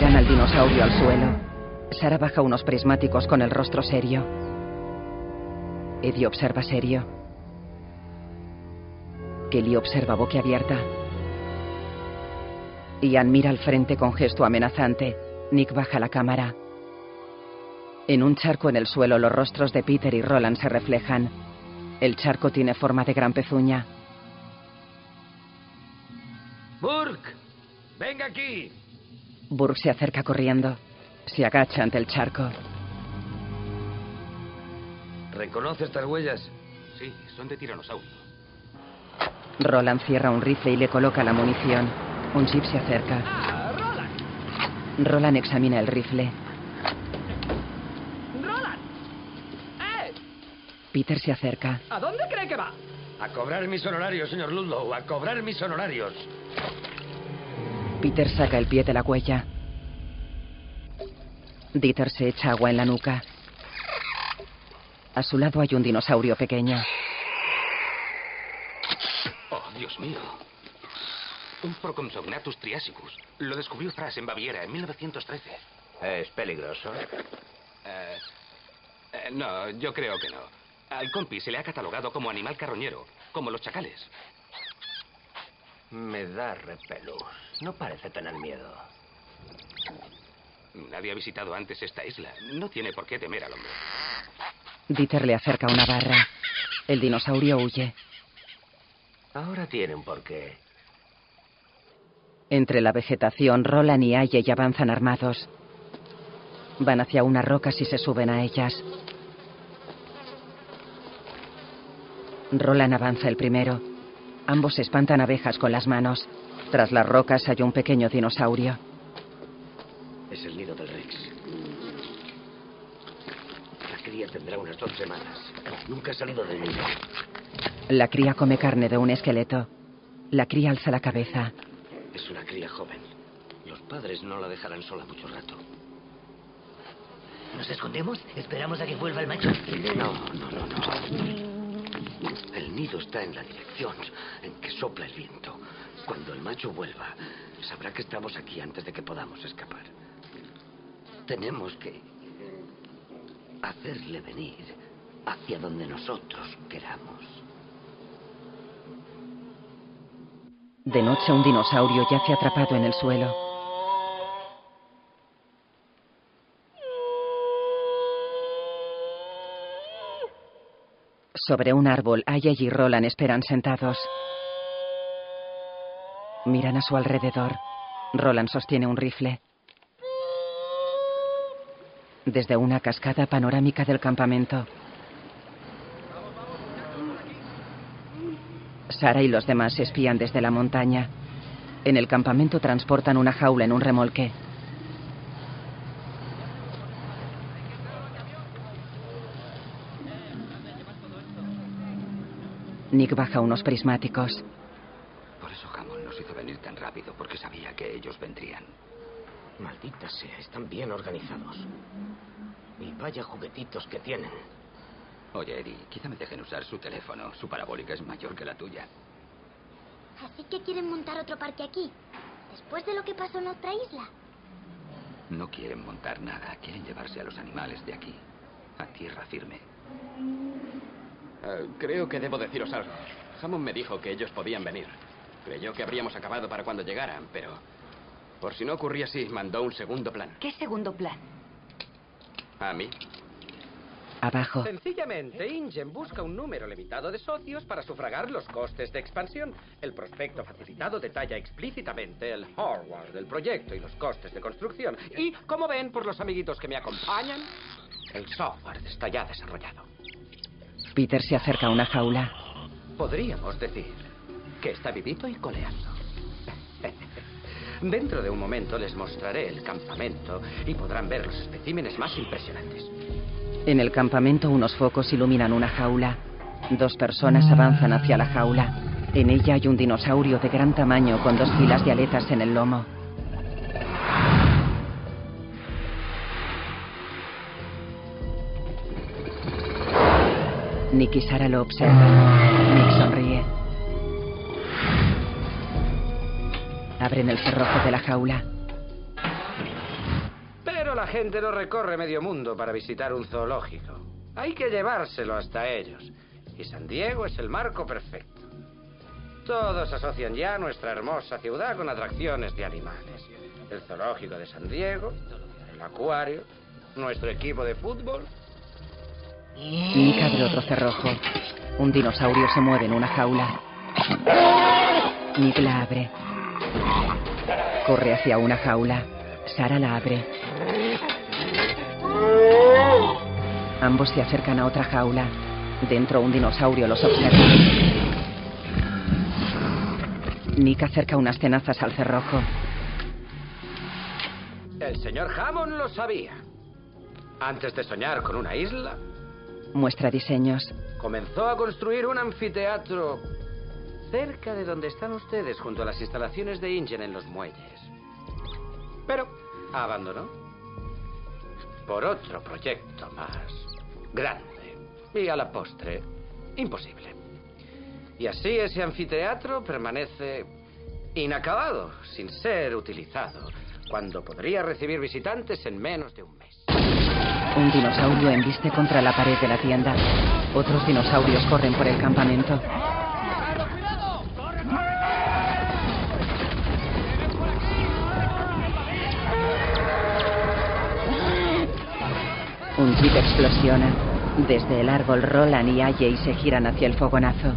Tiran al dinosaurio al suelo. Sara baja unos prismáticos con el rostro serio. Eddie observa serio. Kelly observa boquiabierta. Ian mira al frente con gesto amenazante. Nick baja la cámara. En un charco en el suelo los rostros de Peter y Roland se reflejan. El charco tiene forma de gran pezuña. Burke, venga aquí. Burke se acerca corriendo. Se agacha ante el charco. ¿Reconoce estas huellas? Sí, son de tiranosaurio. Roland cierra un rifle y le coloca la munición. Un jeep se acerca. Roland examina el rifle. ¡Roland! ¡Eh! Peter se acerca. ¿A dónde cree que va? A cobrar mis honorarios, señor Ludlow. A cobrar mis honorarios. Peter saca el pie de la huella. Dieter se echa agua en la nuca. A su lado hay un dinosaurio pequeño. Oh, Dios mío. Un Procompsognathus triasicus. Lo descubrió Frass en Baviera en 1913. Es peligroso. Eh, eh, no, yo creo que no. Al compi se le ha catalogado como animal carroñero, como los chacales. Me da repelús. No parece tener miedo. Nadie ha visitado antes esta isla. No tiene por qué temer al hombre. Dieter le acerca una barra. El dinosaurio huye. Ahora tiene un porqué. Entre la vegetación, Roland y Aye avanzan armados. Van hacia unas rocas y se suben a ellas. Roland avanza el primero. Ambos espantan abejas con las manos. Tras las rocas hay un pequeño dinosaurio. Es el nido del Rex. La cría tendrá unas dos semanas. Nunca ha salido del nido. La cría come carne de un esqueleto. La cría alza la cabeza. Es una cría joven. Los padres no la dejarán sola mucho rato. ¿Nos escondemos? ¿Esperamos a que vuelva el macho? No, no, no, no. El nido está en la dirección en que sopla el viento. Cuando el macho vuelva, sabrá que estamos aquí antes de que podamos escapar. Tenemos que hacerle venir hacia donde nosotros queramos. De noche un dinosaurio yace atrapado en el suelo. Sobre un árbol, Aya y Roland esperan sentados. Miran a su alrededor. Roland sostiene un rifle. Desde una cascada panorámica del campamento. Sara y los demás espían desde la montaña. En el campamento transportan una jaula en un remolque. Nick baja unos prismáticos. Por eso Hammond nos hizo venir tan rápido, porque sabía que ellos vendrían. Maldita sea, están bien organizados. Y vaya juguetitos que tienen. Oye, Eddie, quizá me dejen usar su teléfono. Su parabólica es mayor que la tuya. Así que quieren montar otro parque aquí, después de lo que pasó en otra isla. No quieren montar nada, quieren llevarse a los animales de aquí, a tierra firme. Eh, creo que debo deciros algo. Hammond me dijo que ellos podían venir. Creyó que habríamos acabado para cuando llegaran, pero por si no ocurría así, mandó un segundo plan. ¿Qué segundo plan? ¿A mí? Abajo. Sencillamente, Ingen busca un número limitado de socios para sufragar los costes de expansión. El prospecto facilitado detalla explícitamente el hardware del proyecto y los costes de construcción. Y, como ven por los amiguitos que me acompañan, el software está ya desarrollado. Peter se acerca a una jaula. Podríamos decir que está vivito y coleando. Dentro de un momento les mostraré el campamento y podrán ver los especímenes más impresionantes. En el campamento unos focos iluminan una jaula. Dos personas avanzan hacia la jaula. En ella hay un dinosaurio de gran tamaño con dos filas de aletas en el lomo. Nick y lo observan. Nick sonríe. Abren el cerrojo de la jaula. Pero la gente no recorre medio mundo para visitar un zoológico. Hay que llevárselo hasta ellos. Y San Diego es el marco perfecto. Todos asocian ya nuestra hermosa ciudad con atracciones de animales. El zoológico de San Diego, el acuario, nuestro equipo de fútbol. Nick abre otro cerrojo. Un dinosaurio se mueve en una jaula. Nick la abre. Corre hacia una jaula. Sara la abre. Ambos se acercan a otra jaula. Dentro un dinosaurio los observa. Nick acerca unas tenazas al cerrojo. El señor Hammond lo sabía. Antes de soñar con una isla, Muestra diseños. comenzó a construir un anfiteatro cerca de donde están ustedes, junto a las instalaciones de Ingen en los muelles. Pero abandonó por otro proyecto más grande y a la postre imposible. Y así ese anfiteatro permanece inacabado, sin ser utilizado, cuando podría recibir visitantes en menos de un mes. Un dinosaurio embiste contra la pared de la tienda. Otros dinosaurios corren por el campamento. Un jeep explosiona. Desde el árbol Roland y Ayey se giran hacia el fogonazo.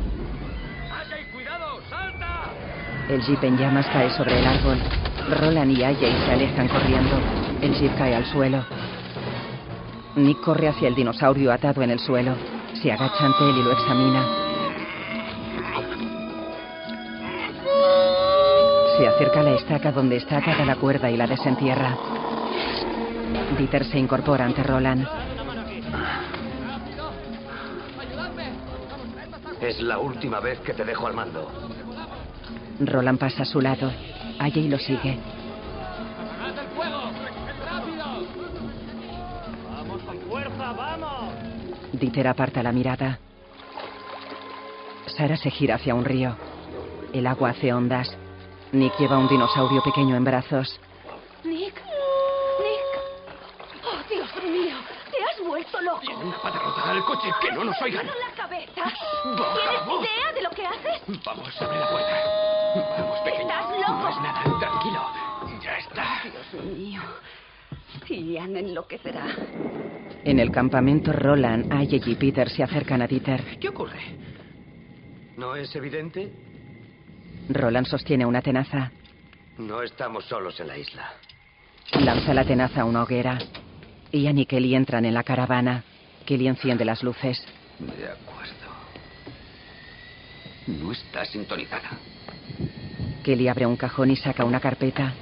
El jeep en llamas cae sobre el árbol. Roland y Ayey se alejan corriendo. El jeep cae al suelo. Nick corre hacia el dinosaurio atado en el suelo. Se agacha ante él y lo examina. Se acerca a la estaca donde está atada la cuerda y la desentierra. Dieter se incorpora ante Roland. Es la última vez que te dejo al mando. Roland pasa a su lado. Allí lo sigue. Vamos! Dieter aparta la mirada. Sara se gira hacia un río. El agua hace ondas. Nick lleva un dinosaurio pequeño en brazos. Nick. Nick. Oh, Dios mío. Te has vuelto loco. Tiene una pata rota al coche, que no nos oigan. la cabeza. Vamos. ¿Tienes idea de lo que haces? Vamos, abre la puerta. Vamos, pequeño. Estás loco. No es nada, tranquilo. Ya está. Dios mío. Ian enloquecerá. En el campamento, Roland, Aye y Peter se acercan a Dieter. ¿Qué ocurre? ¿No es evidente? Roland sostiene una tenaza. No estamos solos en la isla. Lanza la tenaza a una hoguera. Ian y Kelly entran en la caravana. Kelly enciende las luces. De acuerdo. No está sintonizada. Kelly abre un cajón y saca una carpeta.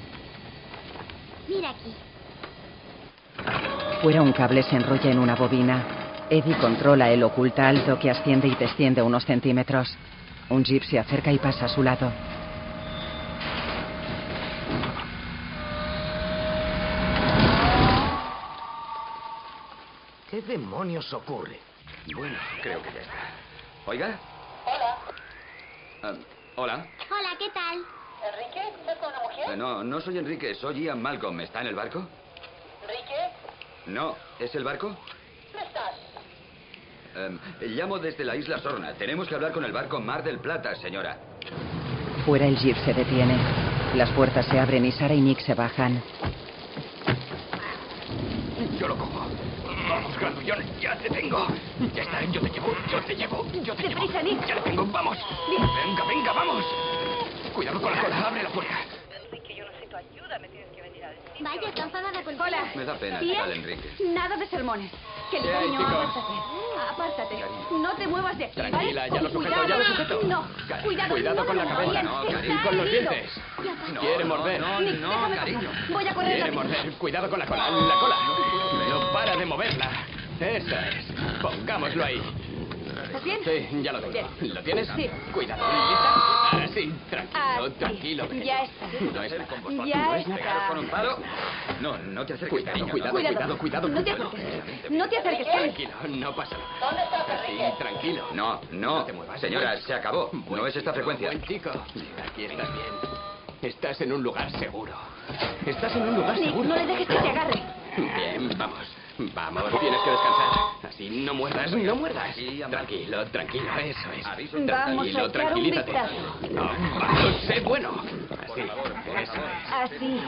Mira aquí. Fuera un cable se enrolla en una bobina. Eddie controla el oculta alto que asciende y desciende unos centímetros. Un jeep se acerca y pasa a su lado. ¿Qué demonios ocurre? Bueno, creo que ya está. Oiga. Hola. Ah, hola. Hola, ¿qué tal? ¿Enrique? ¿Estás con una mujer? Eh, no, no soy Enrique, soy Ian Malcolm. ¿Está en el barco? ¿Enrique? No, ¿es el barco? ¿Dónde estás? Em, llamo desde la isla Sorna. Tenemos que hablar con el barco Mar del Plata, señora. Fuera el jeep se detiene. Las puertas se abren y Sara y Nick se bajan. Yo lo cojo. Vamos, grandullón, ya te tengo. Ya está, yo te llevo, yo te llevo, yo te llevo. Deprisa, Nick. Ya te tengo, vamos. Bien. Venga, venga, vamos. Cuidado con la cola, abre la puerta. Enrique, yo necesito ayuda, me tienes que venir a decir. Vaya, está enfadada contigo. Hola. Me da pena, Ian, tal, Enrique. Nada de sermones. Que el ¿Qué hay, cariño, chicos? apártate. Apártate. No te muevas de aquí. Tranquila, ¿vale? ya lo sujeto, ya lo cuidado. sujeto. No, cuidado. cuidado con la cabeza. No, cariño. Y con los dientes. Quiere morder. No, Nick, no, cariño. pasar. Voy a correr Quiere morder. Cuidado con la cola, la cola. No para de moverla. Esa es. Pongámoslo ahí. ¿Estás bien? Sí, ya lo tengo. Bien. ¿Lo tienes? Sí. Cuidado. ¿Lista? Así, tranquilo, Así. tranquilo. pequeño. Ya está. No es nada. Ya No es está. ¿Con un palo? No, no te acerques, Cuidado, cariño. cuidado, no. cuidado, cuidado. No te acerques. No te acerques. Tranquilo, no pasa nada. ¿Dónde estás, Así, Enrique? tranquilo. No, no. te muevas. Señora, se acabó. buen No es esta chico, frecuencia. Buen chico. Aquí estás bien. Estás en un lugar seguro. Estás en un lugar Nick, seguro. no le dejes que te agarre. Bien, vamos. Vamos, tienes que descansar. Así, no muerdas, no muerdas. Tranquilo, tranquilo, eso es. Aviso Vamos a Tranquilo, echar un tranquilízate. vistazo. No, vamos, sé bueno. Así, Por favor, por eso es. Así.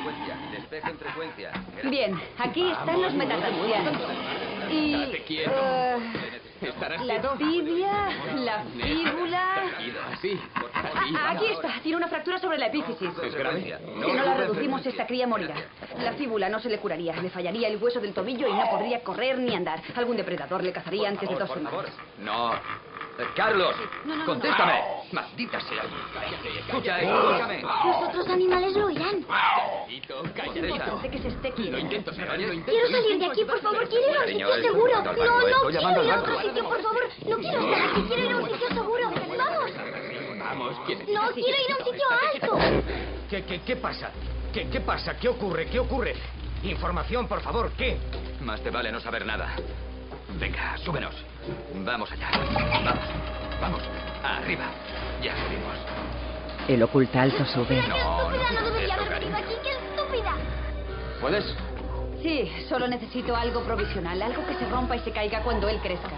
Despejen frecuencia. Bien, aquí están los metatarsianos. Y... Quieto. eh, ¿Estarás la quieto? tibia, la fíbula... Tranquilo, así. Ah, ah, aquí está, tiene una fractura sobre la epífisis. ¿Es grave? Si no la reducimos, esta cría morirá. La fíbula no se le curaría, le fallaría el hueso del tobillo y no podría correr ni andar. Algún depredador le cazaría antes de dos semanas. No. Eh, Carlos, No, no, no, contéstame. Maldita sea. Escucha, escúchame. Los otros animales lo oirán. Cállate. Importante que se esté Lo quieto. lo intento. Quiero salir de aquí, por favor. Quiero ir a un sitio seguro. No, no, quiero ir a otro sitio, por favor. No quiero estar aquí. Quiero ir a un sitio seguro. Vamos. Vamos. No, quiero ir a un sitio alto. ¿Qué, qué, qué pasa? ¿Qué, ¿Qué pasa? ¿Qué ocurre? ¿Qué ocurre? Información, por favor. ¿Qué? Más te vale no saber nada. Venga, súbenos. Vamos allá. Vamos. Vamos. Arriba. Ya subimos. El oculta alto sube. ¡Qué No, no estúpida! No debería haber venido aquí. ¡Qué estúpida! ¿Puedes? Sí, solo necesito algo provisional, algo que se rompa y se caiga cuando él crezca.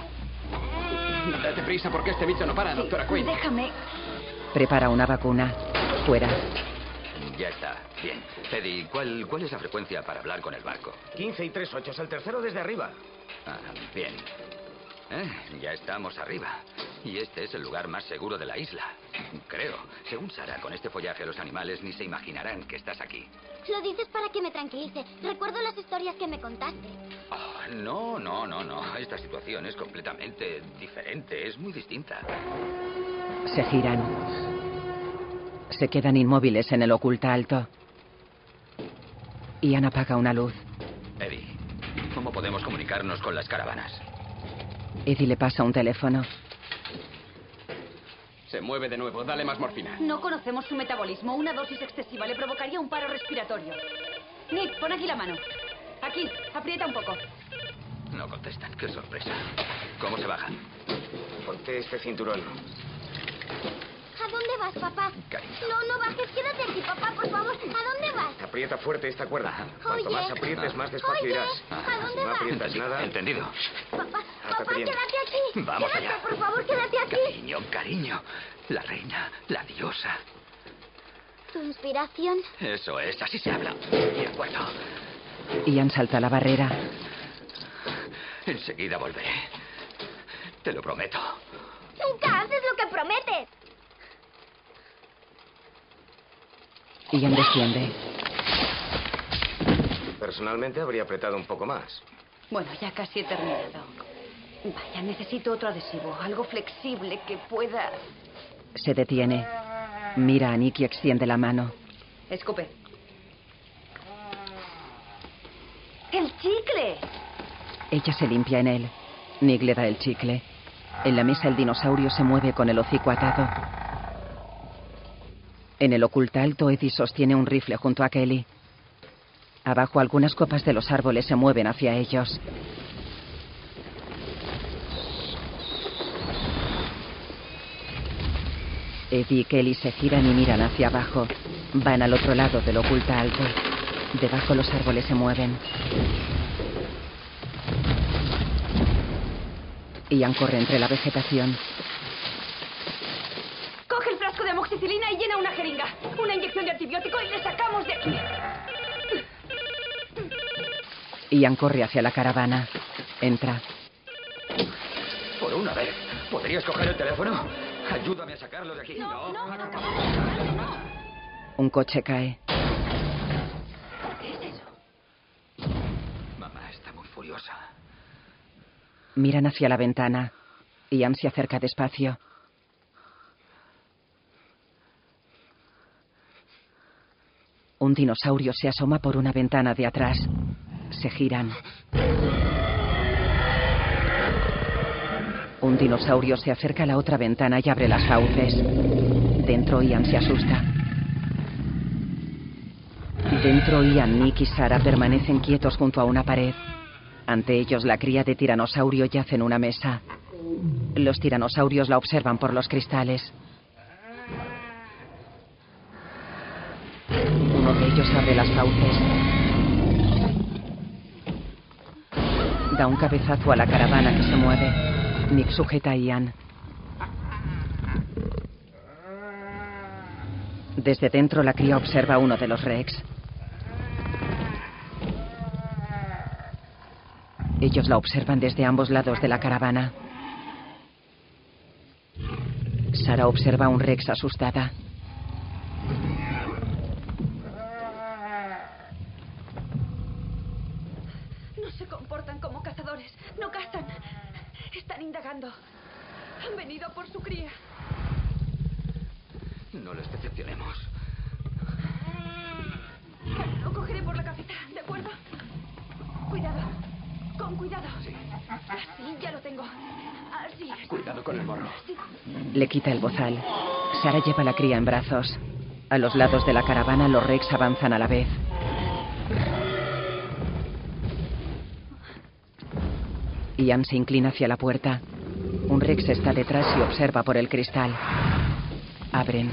Date prisa porque este bicho no para, doctora Quinn. Déjame. Prepara una vacuna. Fuera. Ya está. Bien. Eddie, ¿cuál, ¿cuál es la frecuencia para hablar con el barco? 15 y 3 8 es el tercero desde arriba. Ah, bien. Eh, ya estamos arriba. Y este es el lugar más seguro de la isla. Creo. Según Sara, con este follaje los animales ni se imaginarán que estás aquí. Lo dices para que me tranquilice. Recuerdo las historias que me contaste. Oh, no, no, no, no. Esta situación es completamente diferente. Es muy distinta. Se giran. Se quedan inmóviles en el oculta alto. Ian apaga una luz. Eddie, ¿cómo podemos comunicarnos con las caravanas? Eddie le pasa un teléfono. Se mueve de nuevo. Dale más morfina. No conocemos su metabolismo. Una dosis excesiva le provocaría un paro respiratorio. Nick, pon aquí la mano. Aquí, aprieta un poco. No contestan. Qué sorpresa. ¿Cómo se bajan? Ponte este cinturón. ¿A dónde vas, papá? No, no bajes, quédate aquí, papá, por favor. ¿A dónde vas? Aprieta fuerte esta cuerda. Cuanto Oye. más aprietes, más despacio Oye, irás. ¿a Si dónde no vas? aprietas nada... Entendido. Papá, papá, bien. quédate aquí. Vamos quédate, allá. por favor, quédate aquí. Cariño, cariño. La reina, la diosa. Tu inspiración. Eso es, así se habla. De acuerdo. Ian salta la barrera. Enseguida volveré. Te lo prometo. Nunca haces lo que prometes. Ian desciende. Personalmente habría apretado un poco más. Bueno, ya casi he terminado. Vaya, necesito otro adhesivo. Algo flexible que pueda... Se detiene. Mira a Nick y extiende la mano. Escupe. ¡El chicle! Ella se limpia en él. Nick le da el chicle. En la mesa el dinosaurio se mueve con el hocico atado. En el ocultalto Eddie sostiene un rifle junto a Kelly. Abajo algunas copas de los árboles se mueven hacia ellos. Eddie y Kelly se giran y miran hacia abajo. Van al otro lado del ocultalto. Debajo los árboles se mueven. Ian corre entre la vegetación. Coge el frasco de amoxicilina y llena una jeringa. Una inyección de antibiótico y le sacamos de aquí. Ian corre hacia la caravana. Entra. Por una vez. ¿Podrías coger el teléfono? Ayúdame a sacarlo de aquí. No, no, Un coche cae. Mamá está muy furiosa. Miran hacia la ventana. Ian se acerca despacio. Un dinosaurio se asoma por una ventana de atrás. Se giran. Un dinosaurio se acerca a la otra ventana y abre las fauces. Dentro Ian se asusta. Dentro Ian, Nick y Sara permanecen quietos junto a una pared. Ante ellos la cría de tiranosaurio yace en una mesa. Los tiranosaurios la observan por los cristales. Ellos abre las fauces. Da un cabezazo a la caravana que se mueve. Nick sujeta a Ian. Desde dentro la cría observa a uno de los Rex. Ellos la observan desde ambos lados de la caravana. Sara observa a un Rex asustada. No se comportan como cazadores. No cazan. Están indagando. Han venido por su cría. No les decepcionemos. Lo cogeré por la cabeza, ¿de acuerdo? Cuidado. Con cuidado. Así, ya lo tengo. Así. Cuidado con el morro. Le quita el bozal. Sara lleva la cría en brazos. A los lados de la caravana los Rex avanzan a la vez. Ian se inclina hacia la puerta. Un Rex está detrás y observa por el cristal. Abren.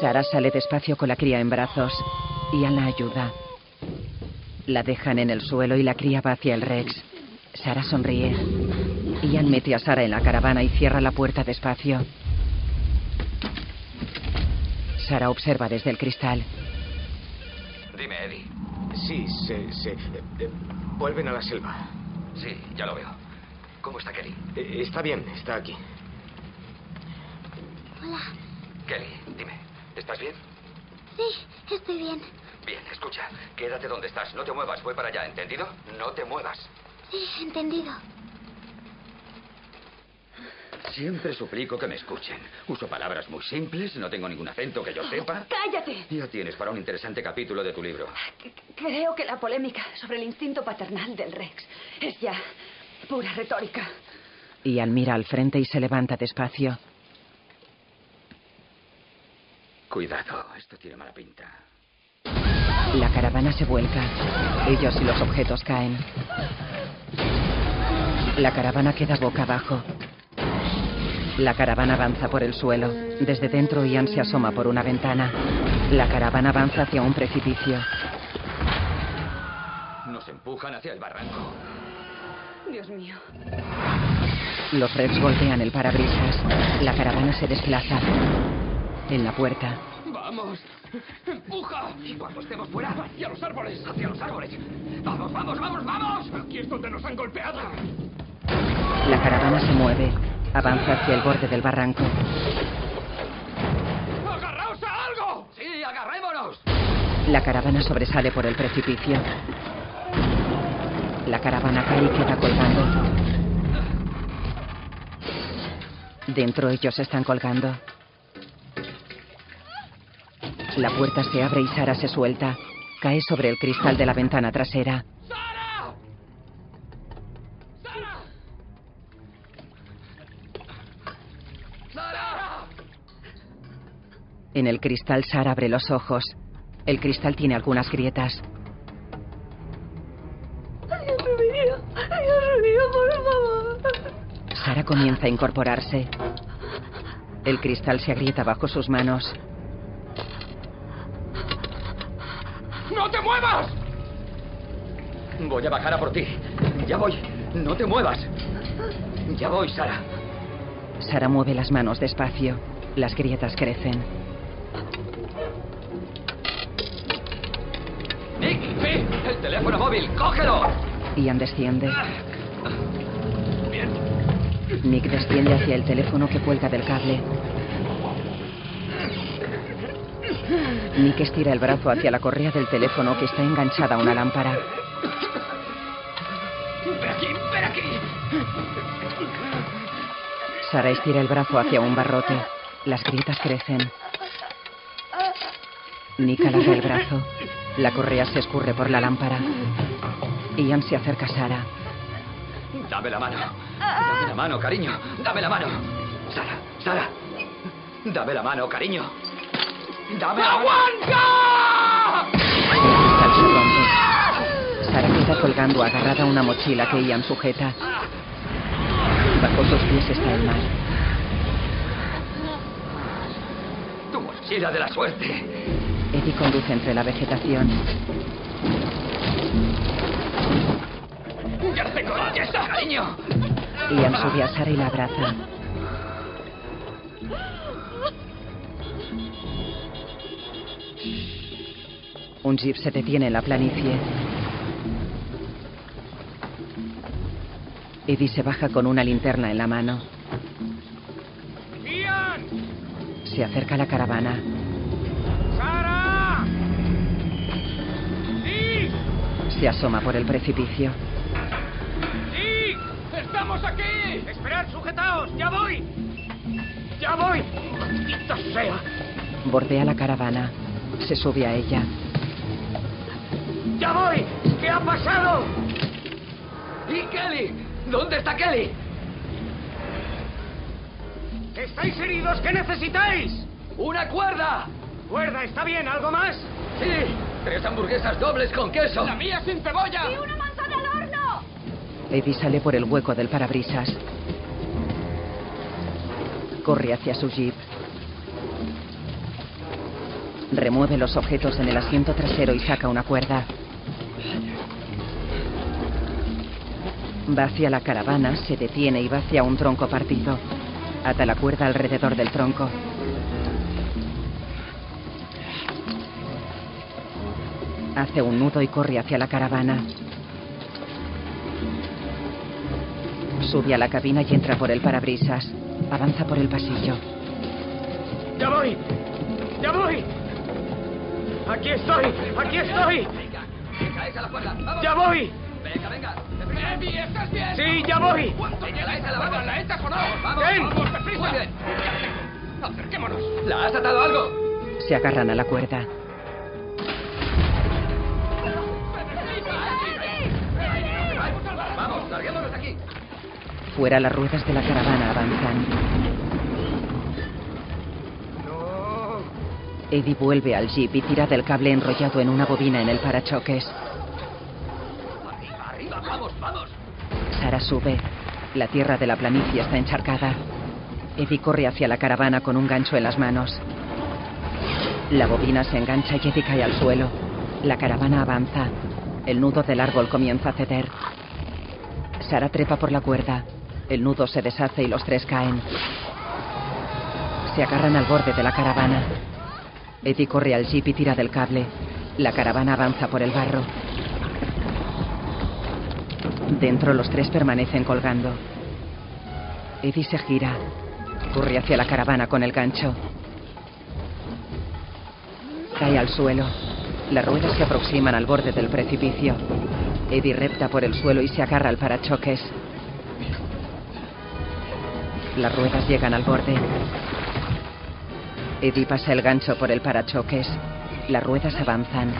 Sara sale despacio con la cría en brazos. Ian la ayuda. La dejan en el suelo y la cría va hacia el Rex. Sara sonríe. Ian mete a Sara en la caravana y cierra la puerta despacio. Sara observa desde el cristal. Dime, Eddie. Sí, se, se... eh, eh, vuelven a la selva. Sí, ya lo veo. ¿Cómo está Kelly? Eh, está bien, está aquí. Hola. Kelly, dime, ¿estás bien? Sí, estoy bien. Bien, escucha, quédate donde estás, no te muevas, voy para allá, ¿entendido? No te muevas. Sí, entendido. Siempre suplico que me escuchen. Uso palabras muy simples, no tengo ningún acento que yo sepa. ¡Cállate! Ya tienes para un interesante capítulo de tu libro. Creo que la polémica sobre el instinto paternal del Rex es ya pura retórica. Ian mira al frente y se levanta despacio. Cuidado, esto tiene mala pinta. La caravana se vuelca. Ellos y los objetos caen. La caravana queda boca abajo. La caravana avanza por el suelo. Desde dentro Ian se asoma por una ventana. La caravana avanza hacia un precipicio. Nos empujan hacia el barranco. Dios mío. Los Reds golpean el parabrisas. La caravana se desplaza. En la puerta, ¡Vamos! ¡Empuja! Y cuando estemos fuera, hacia los árboles. ¡Hacia los árboles! ¡Vamos, vamos, vamos, vamos! Aquí es donde nos han golpeado. la caravana se mueve. Avanza hacia el borde del barranco. ¡Agarraos a algo! ¡Sí, agarrémonos! La caravana sobresale por el precipicio. La caravana cae y queda colgando. Dentro ellos están colgando. La puerta se abre y Sara se suelta. Cae sobre el cristal de la ventana trasera. En el cristal Sara abre los ojos. El cristal tiene algunas grietas. Dios mío, Dios mío, por favor. Sara comienza a incorporarse. El cristal se agrieta bajo sus manos. ¡No te muevas! Voy a bajar a por ti. Ya voy. No te muevas. Ya voy, Sara. Sara mueve las manos despacio. Las grietas crecen. El teléfono móvil, cógelo. Ian desciende. Bien. Nick desciende hacia el teléfono que cuelga del cable. Nick estira el brazo hacia la correa del teléfono que está enganchada a una lámpara. ¡Ven aquí, ven aquí! Sara estira el brazo hacia un barrote. Las grietas crecen. Nick alarga el brazo. La correa se escurre por la lámpara. Ian se acerca a Sara. Dame la mano. Dame la mano, cariño. Dame la mano. Sara, Sara. Dame la mano, cariño. Dame la mano. ¡Aguanta! El. Sara queda colgando agarrada a una mochila que Ian sujeta. Bajo sus pies está el mar. Tu mochila de la suerte. Eddie conduce entre la vegetación. ¡Ya te contesta, cariño! Ian sube a Sara y la abraza. Un jeep se detiene en la planicie. Eddie se baja con una linterna en la mano. Se acerca a la caravana. ¡Sara! ¡Sí! Se asoma por el precipicio. ¡Sí! ¡Estamos aquí! ¡Esperad, sujetaos! ¡Ya voy! ¡Ya voy! ¡Maldita sea! Bordea la caravana. Se sube a ella. ¡Ya voy! ¿Qué ha pasado? ¿Y Kelly? ¿Dónde está Kelly? ¿Estáis heridos? ¿Qué necesitáis? ¡Una cuerda! Cuerda, ¿está bien? ¿Algo más? Sí, tres hamburguesas dobles con queso. ¡La mía sin cebolla! ¡Y una manzana al horno! Eddie sale por el hueco del parabrisas. Corre hacia su jeep. Remueve los objetos en el asiento trasero y saca una cuerda. Va hacia la caravana, se detiene y va hacia un tronco partido. Ata la cuerda alrededor del tronco. Hace un nudo y corre hacia la caravana. Sube a la cabina y entra por el parabrisas. Avanza por el pasillo. ¡Ya voy! ¡Ya voy! ¡Aquí estoy! ¡Aquí estoy! ¡Ya voy! Venga, venga. ¡Eddie, estás bien! ¡Sí, ya voy! ¿Caes a la. Vamos, ¡Ven! ¡Acerquémonos! ¿La has atado algo? Se agarran a la cuerda. Vamos, larguémonos de aquí. Fuera las ruedas de la caravana avanzan. Eddie vuelve al jeep y tira del cable enrollado en una bobina en el parachoques. Sube. La tierra de la planicie está encharcada. Eddie corre hacia la caravana con un gancho en las manos. La bobina se engancha y Eddie cae al suelo. La caravana avanza. El nudo del árbol comienza a ceder. Sara trepa por la cuerda. El nudo se deshace y los tres caen. Se agarran al borde de la caravana. Eddie corre al jeep y tira del cable. La caravana avanza por el barro. Dentro los tres permanecen colgando. Eddie se gira. Corre hacia la caravana con el gancho. Cae al suelo. Las ruedas se aproximan al borde del precipicio. Eddie repta por el suelo y se agarra al parachoques. Las ruedas llegan al borde. Eddie pasa el gancho por el parachoques. Las ruedas avanzan.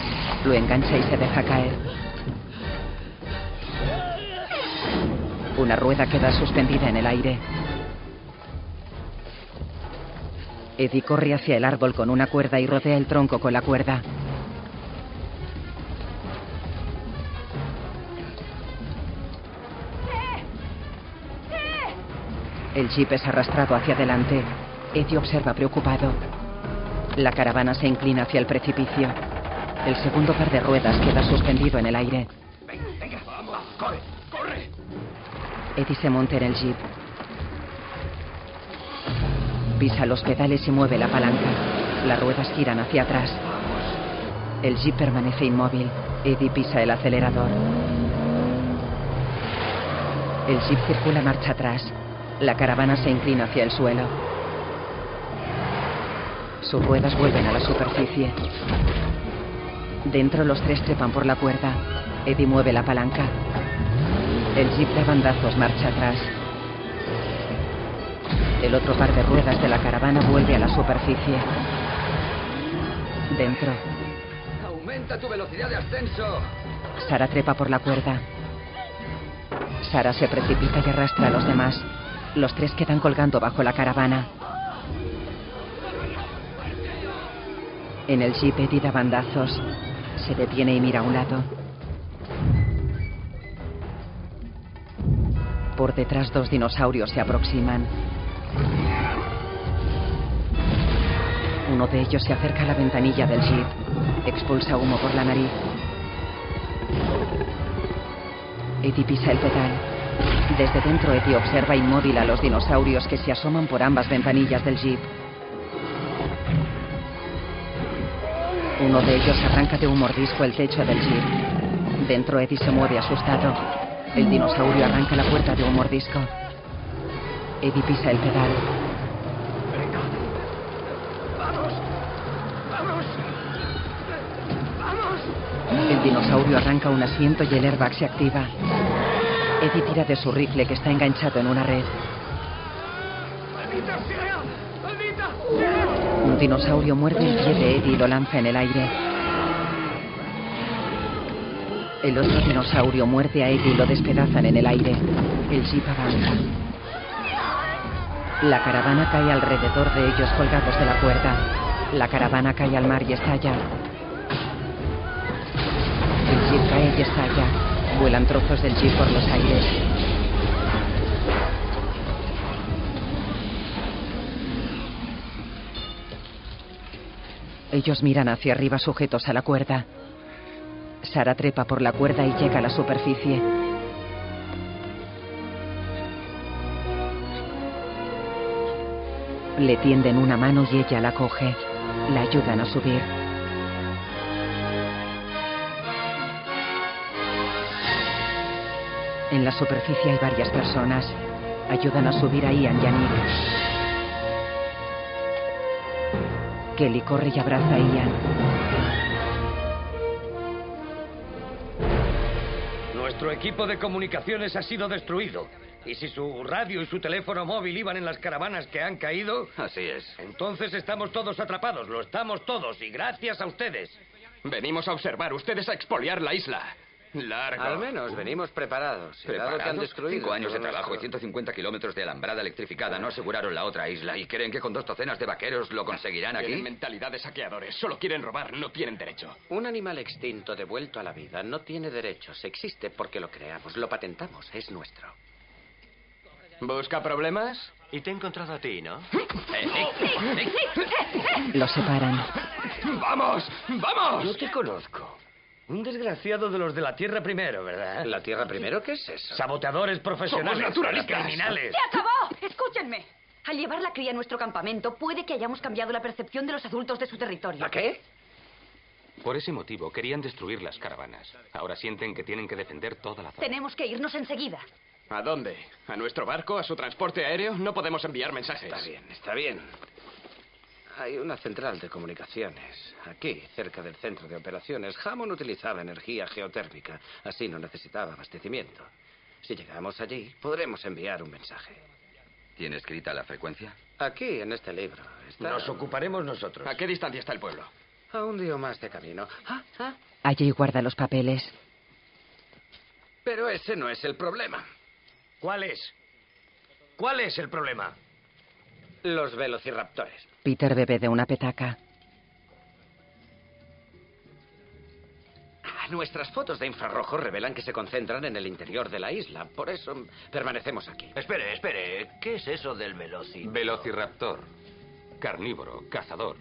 Lo engancha y se deja caer. Una rueda queda suspendida en el aire. Eddie corre hacia el árbol con una cuerda y rodea el tronco con la cuerda. El jeep es arrastrado hacia adelante. Eddie observa preocupado. La caravana se inclina hacia el precipicio. El segundo par de ruedas queda suspendido en el aire. Venga, venga, vamos, corre. Eddie se monta en el jeep. Pisa los pedales y mueve la palanca. Las ruedas giran hacia atrás. El jeep permanece inmóvil. Eddie pisa el acelerador. El jeep circula marcha atrás. La caravana se inclina hacia el suelo. Sus ruedas vuelven a la superficie. Dentro los tres trepan por la cuerda. Eddie mueve la palanca. El jeep de bandazos marcha atrás. El otro par de ruedas de la caravana vuelve a la superficie. Dentro, Aumenta tu velocidad de ascenso. Sara trepa por la cuerda. Sara se precipita y arrastra a los demás. Los tres quedan colgando bajo la caravana. En el jeep Eddie da bandazos. Se detiene y mira a un lado. Por detrás dos dinosaurios se aproximan. Uno de ellos se acerca a la ventanilla del jeep. Expulsa humo por la nariz. Eddie pisa el pedal. Desde dentro Eddie observa inmóvil a los dinosaurios que se asoman por ambas ventanillas del jeep. Uno de ellos arranca de un mordisco el techo del jeep. Dentro Eddie se mueve asustado. El dinosaurio arranca la puerta de un mordisco. Eddie pisa el pedal. Vamos, vamos, vamos. El dinosaurio arranca un asiento y el airbag se activa. Eddie tira de su rifle que está enganchado en una red. Un dinosaurio muerde el pie de Eddie y lo lanza en el aire. El otro dinosaurio muerde a Eddie y lo despedazan en el aire. El jeep avanza. La caravana cae alrededor de ellos colgados de la cuerda. La caravana cae al mar y estalla. El jeep cae y estalla. Vuelan trozos del jeep por los aires. Ellos miran hacia arriba sujetos a la cuerda. Sara trepa por la cuerda y llega a la superficie. Le tienden una mano y ella la coge. La ayudan a subir. En la superficie hay varias personas. Ayudan a subir a Ian y a Nick. Kelly corre y abraza a Ian. Nuestro equipo de comunicaciones ha sido destruido. Y si su radio y su teléfono móvil iban en las caravanas que han caído... Así es. Entonces estamos todos atrapados, lo estamos todos, y gracias a ustedes. Venimos a observar, ustedes a expoliar la isla. Largo. Al menos venimos preparados. Que han ¿Preparados? destruido Cinco años de trabajo y esto- 150 kilómetros de alambrada electrificada no aseguraron la otra isla. ¿Y creen que con dos docenas de vaqueros lo conseguirán Tienen aquí? mentalidad de saqueadores. Solo quieren robar, no tienen derecho. Un animal extinto devuelto a la vida no tiene derechos. Existe porque lo creamos, lo patentamos, es nuestro. ¿Busca problemas? Y te he encontrado a ti, ¿no? Los separan. ¡Vamos! ¡Vamos! Yo te conozco. Un desgraciado de los de la Tierra primero, ¿verdad? ¿La Tierra primero? ¿Qué es eso? Saboteadores profesionales. Somos naturalistas. Criminales. ¡Se acabó! Escúchenme. Al llevar la cría a nuestro campamento, puede que hayamos cambiado la percepción de los adultos de su territorio. ¿A qué? Por ese motivo querían destruir las caravanas. Ahora sienten que tienen que defender toda la zona. Tenemos que irnos enseguida. ¿A dónde? ¿A nuestro barco? ¿A su transporte aéreo? No podemos enviar mensajes. Está bien, está bien. Hay una central de comunicaciones. Aquí, cerca del centro de operaciones, Hammond utilizaba energía geotérmica. Así no necesitaba abastecimiento. Si llegamos allí, podremos enviar un mensaje. ¿Tiene escrita la frecuencia? Aquí, en este libro. Está... Nos ocuparemos nosotros. ¿A qué distancia está el pueblo? A un día más de camino. Ah, ah. Allí guarda los papeles. Pero ese no es el problema. ¿Cuál es? ¿Cuál es el problema? Los velociraptores. Peter bebe de una petaca. Ah, Nuestras fotos de infrarrojo revelan que se concentran en el interior de la isla. Por eso permanecemos aquí. Espere, espere. ¿Qué es eso del veloci? Velociraptor. Carnívoro, cazador.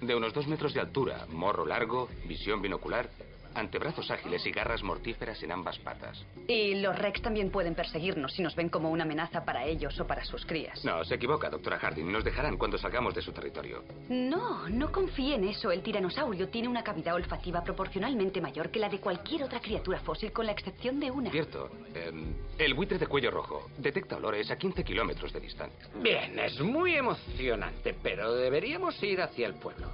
De unos dos metros de altura, morro largo, visión binocular, antebrazos ágiles y garras mortíferas en ambas patas. Y los Rex también pueden perseguirnos si nos ven como una amenaza para ellos o para sus crías. No, se equivoca, doctora Harding. Nos dejarán cuando salgamos de su territorio. No, no confíe en eso. El tiranosaurio tiene una cavidad olfativa proporcionalmente mayor que la de cualquier otra criatura fósil, con la excepción de una. Cierto. em, el buitre de cuello rojo detecta olores a 15 kilómetros de distancia. Bien, es muy emocionante, pero deberíamos ir hacia el pueblo.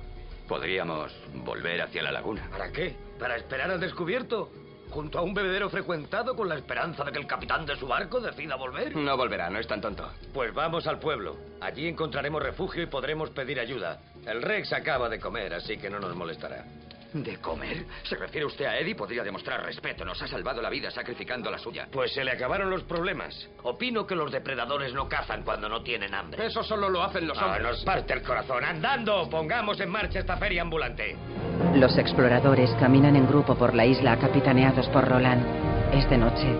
Podríamos volver hacia la laguna. ¿Para qué? ¿Para esperar al descubierto? ¿Junto a un bebedero frecuentado con la esperanza de que el capitán de su barco decida volver? No volverá, no es tan tonto. Pues vamos al pueblo. Allí encontraremos refugio y podremos pedir ayuda. El Rex acaba de comer, así que no nos molestará. ¿De comer? ¿Se refiere usted a Eddie? Podría demostrar respeto. Nos ha salvado la vida sacrificando la suya. Pues se le acabaron los problemas. Opino que los depredadores no cazan cuando no tienen hambre. Eso solo lo hacen los Ah, hombres. nos parte el corazón. ¡Andando! Pongamos en marcha esta feria ambulante. Los exploradores caminan en grupo por la isla capitaneados por Roland. Es de noche.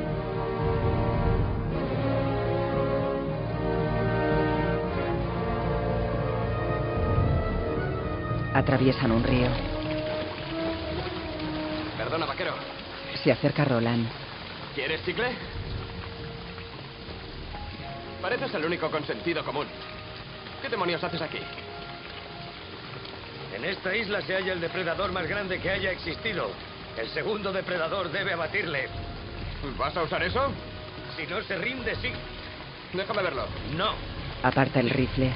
Atraviesan un río. Perdona, vaquero. Se acerca Roland. ¿Quieres chicle? Pareces el único con sentido común. ¿Qué demonios haces aquí? En esta isla se halla el depredador más grande que haya existido. El segundo depredador debe abatirle. ¿Vas a usar eso? Si no se rinde, sí. Déjame verlo. No. Aparta el rifle.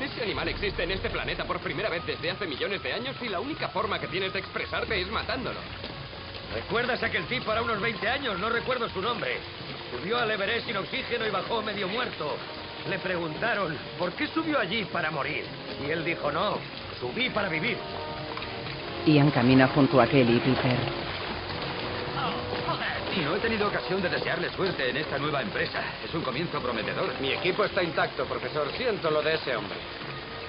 Ese animal existe en este planeta por primera vez desde hace millones de años y la única forma que tienes de expresarte es matándolo. ¿Recuerdas aquel tipo ahora unos 20 años? No recuerdo su nombre. Subió al Everest sin oxígeno y bajó medio muerto. Le preguntaron, ¿por qué subió allí para morir? Y él dijo, no, subí para vivir. Ian camina junto a Kelly y Peter. No he tenido ocasión de desearle suerte en esta nueva empresa. Es un comienzo prometedor. Mi equipo está intacto, profesor. Siento lo de ese hombre.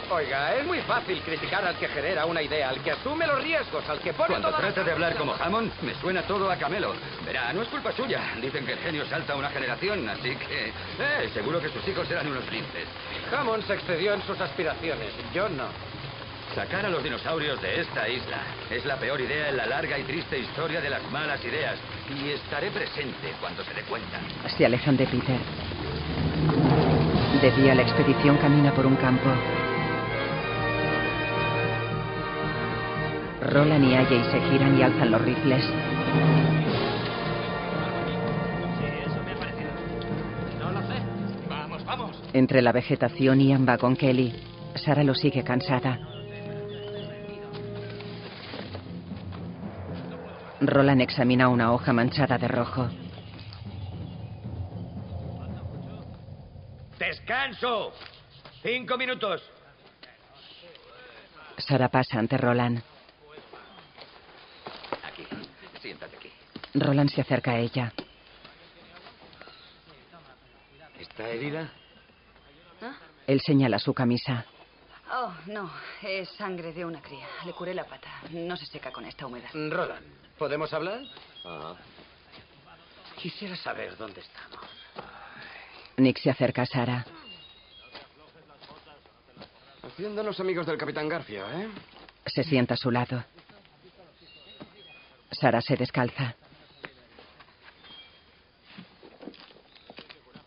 Oiga, es muy fácil criticar al que genera una idea, al que asume los riesgos, al que pone Cuando trata de hablar como Hammond, me suena todo a Camelo. Verá, no es culpa suya. Dicen que el genio salta una generación, así que... Eh, seguro que sus hijos eran unos linces. Hammond se excedió en sus aspiraciones. Yo no. Sacar a los dinosaurios de esta isla es la peor idea en la larga y triste historia de las malas ideas. Y estaré presente cuando se dé cuenta. Se alejan de Peter. De día la expedición camina por un campo. Roland y Ayay se giran y alzan los rifles. No lo sé. Vamos, vamos. Entre la vegetación, Ian va con Kelly. Sara lo sigue cansada. Roland examina una hoja manchada de rojo. ¡Descanso! Cinco minutos. Sara pasa ante Roland. Aquí. Siéntate aquí. Roland se acerca a ella. ¿Está herida? Él señala su camisa. Oh, no. Es sangre de una cría. Le curé la pata. No se seca con esta humedad. Roland, ¿podemos hablar? Quisiera saber dónde estamos. Nick se acerca a Sara. Haciéndonos amigos del Capitán Garfio, ¿eh? Se sienta a su lado. Sara se descalza.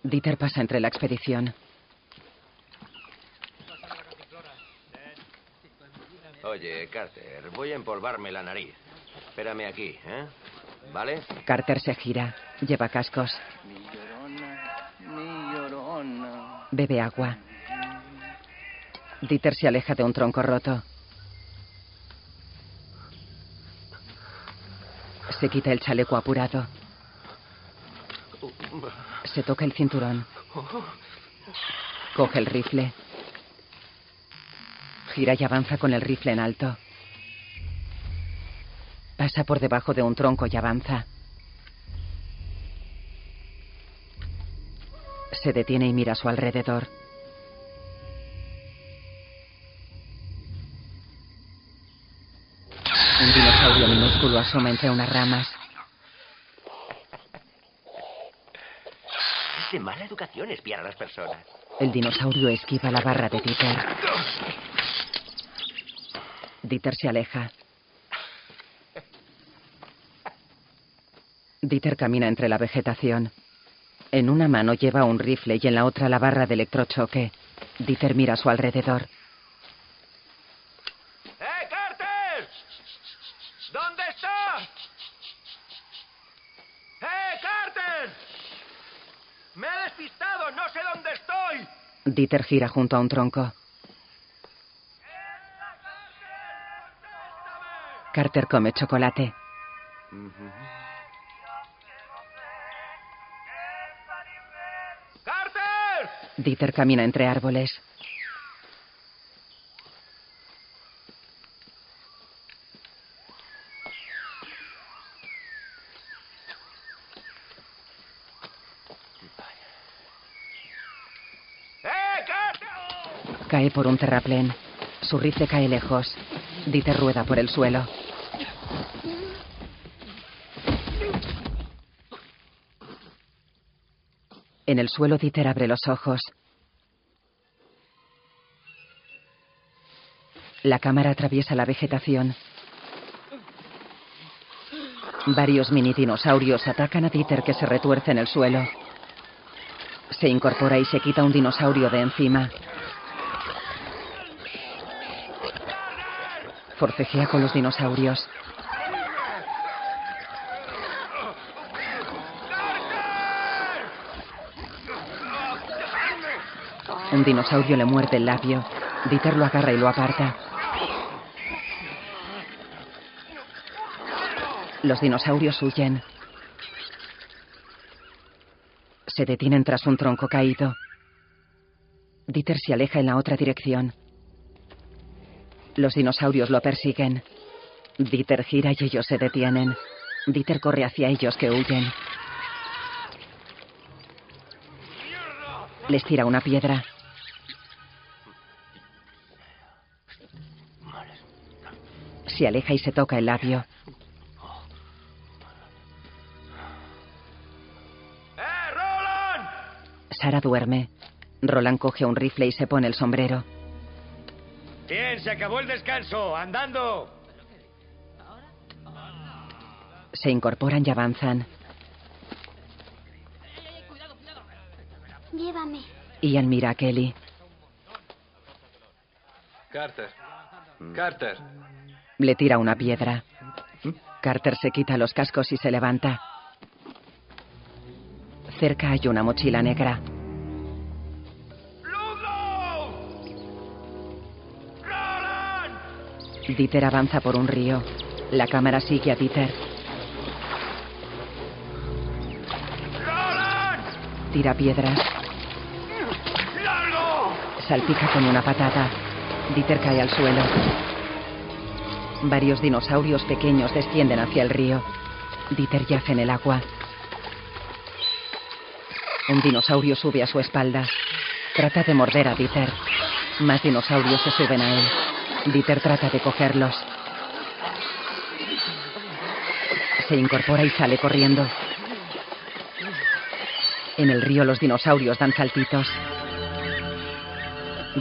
Dieter pasa entre la expedición. Oye, Carter, voy a empolvarme la nariz. Espérame aquí, ¿eh? ¿Vale? Carter se gira. Lleva cascos. Mi llorona, mi llorona. Bebe agua. Dieter se aleja de un tronco roto. Se quita el chaleco apurado. Se toca el cinturón. Coge el rifle. Gira y avanza con el rifle en alto. Pasa por debajo de un tronco y avanza. Se detiene y mira a su alrededor. Un dinosaurio minúsculo asoma entre unas ramas. Es de mala educación espiar a las personas. El dinosaurio esquiva la barra de Dieter. Dieter se aleja. Dieter camina entre la vegetación. En una mano lleva un rifle y en la otra la barra de electrochoque. Dieter mira a su alrededor. ¡Eh, Carter! ¿Dónde está? ¡Eh, Carter! ¡Me he despistado! ¡No sé dónde estoy! Dieter gira junto a un tronco. Carter come chocolate. ¡Carter! Dieter camina entre árboles. ¡Eh, Carter! Cae por un terraplén. Su rifle cae lejos. Dieter rueda por el suelo. En el suelo Dieter abre los ojos. La cámara atraviesa la vegetación. Varios mini dinosaurios atacan a Dieter que se retuerce en el suelo. Se incorpora y se quita un dinosaurio de encima. Forcejea con los dinosaurios. Un dinosaurio le muerde el labio. Dieter lo agarra y lo aparta. Los dinosaurios huyen. Se detienen tras un tronco caído. Dieter se aleja en la otra dirección. Los dinosaurios lo persiguen. Dieter gira y ellos se detienen. Dieter corre hacia ellos que huyen. Les tira una piedra. Se aleja y se toca el labio. ¡Eh, Roland! Sara duerme. Roland coge un rifle y se pone el sombrero. Bien, se acabó el descanso. ¡Andando! Se incorporan y avanzan. Llévame. Ian mira a Kelly. Carter. Carter. Le tira una piedra. Carter se quita los cascos y se levanta. Cerca hay una mochila negra. Dieter avanza por un río. La cámara sigue a Dieter. Tira piedras. Salpica con una patada. Dieter cae al suelo. Varios dinosaurios pequeños descienden hacia el río. Dieter yace en el agua. Un dinosaurio sube a su espalda. Trata de morder a Dieter. Más dinosaurios se suben a él. Dieter trata de cogerlos. Se incorpora y sale corriendo. En el río los dinosaurios dan saltitos.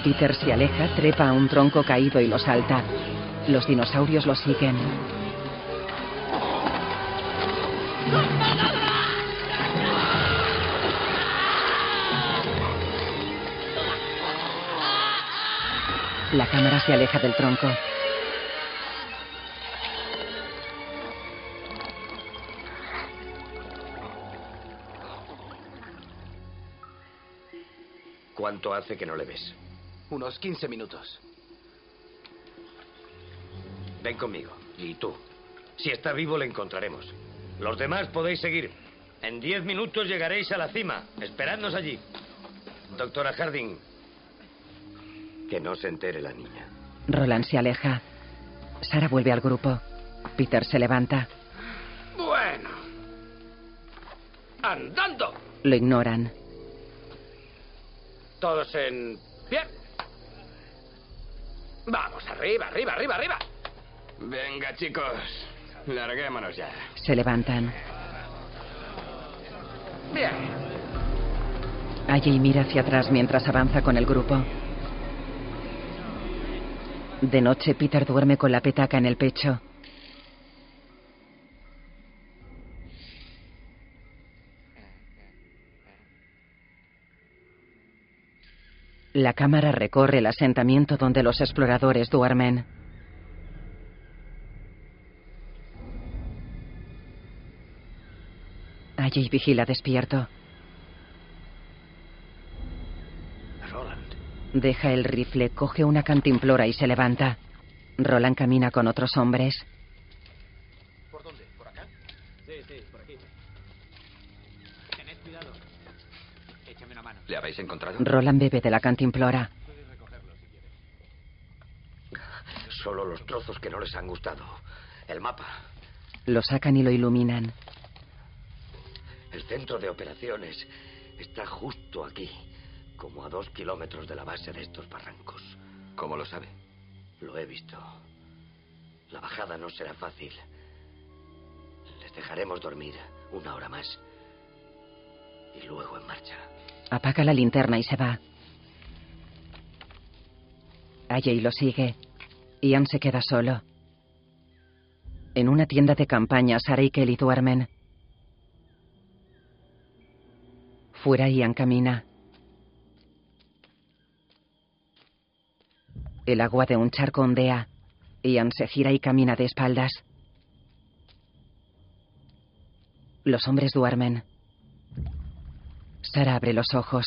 Dieter se aleja, trepa a un tronco caído y lo salta. Los dinosaurios lo siguen. La cámara se aleja del tronco. ¿Cuánto hace que no le ves? Unos 15 minutos. Ven conmigo. Y tú. Si está vivo, le encontraremos. Los demás podéis seguir. En diez minutos llegaréis a la cima. Esperadnos allí. Doctora Harding. Que no se entere la niña. Roland se aleja. Sara vuelve al grupo. Peter se levanta. Bueno. Andando. Lo ignoran. Todos en pie. Vamos, arriba, arriba, arriba, arriba. Venga, chicos. Larguémonos ya. Se levantan. Bien. Allí mira hacia atrás mientras avanza con el grupo. De noche, Peter duerme con la petaca en el pecho. La cámara recorre el asentamiento donde los exploradores duermen. Allí vigila despierto. Roland. Deja el rifle, coge una cantimplora y se levanta. Roland camina con otros hombres. ¿Por dónde? ¿Por acá? Sí, sí, por aquí. Tened cuidado. Échame una mano. ¿Le habéis encontrado? Roland bebe de la cantimplora. Solo los trozos que no les han gustado. El mapa. Lo sacan y lo iluminan. El centro de operaciones está justo aquí, como a dos kilómetros de la base de estos barrancos. ¿Cómo lo sabe? Lo he visto. La bajada no será fácil. Les dejaremos dormir una hora más. Y luego en marcha. Apaga la linterna y se va. Allí lo sigue. Ian se queda solo. En una tienda de campaña, Sara y Kelly duermen. Fuera, Ian camina. El agua de un charco ondea. Ian se gira y camina de espaldas. Los hombres duermen. Sara abre los ojos.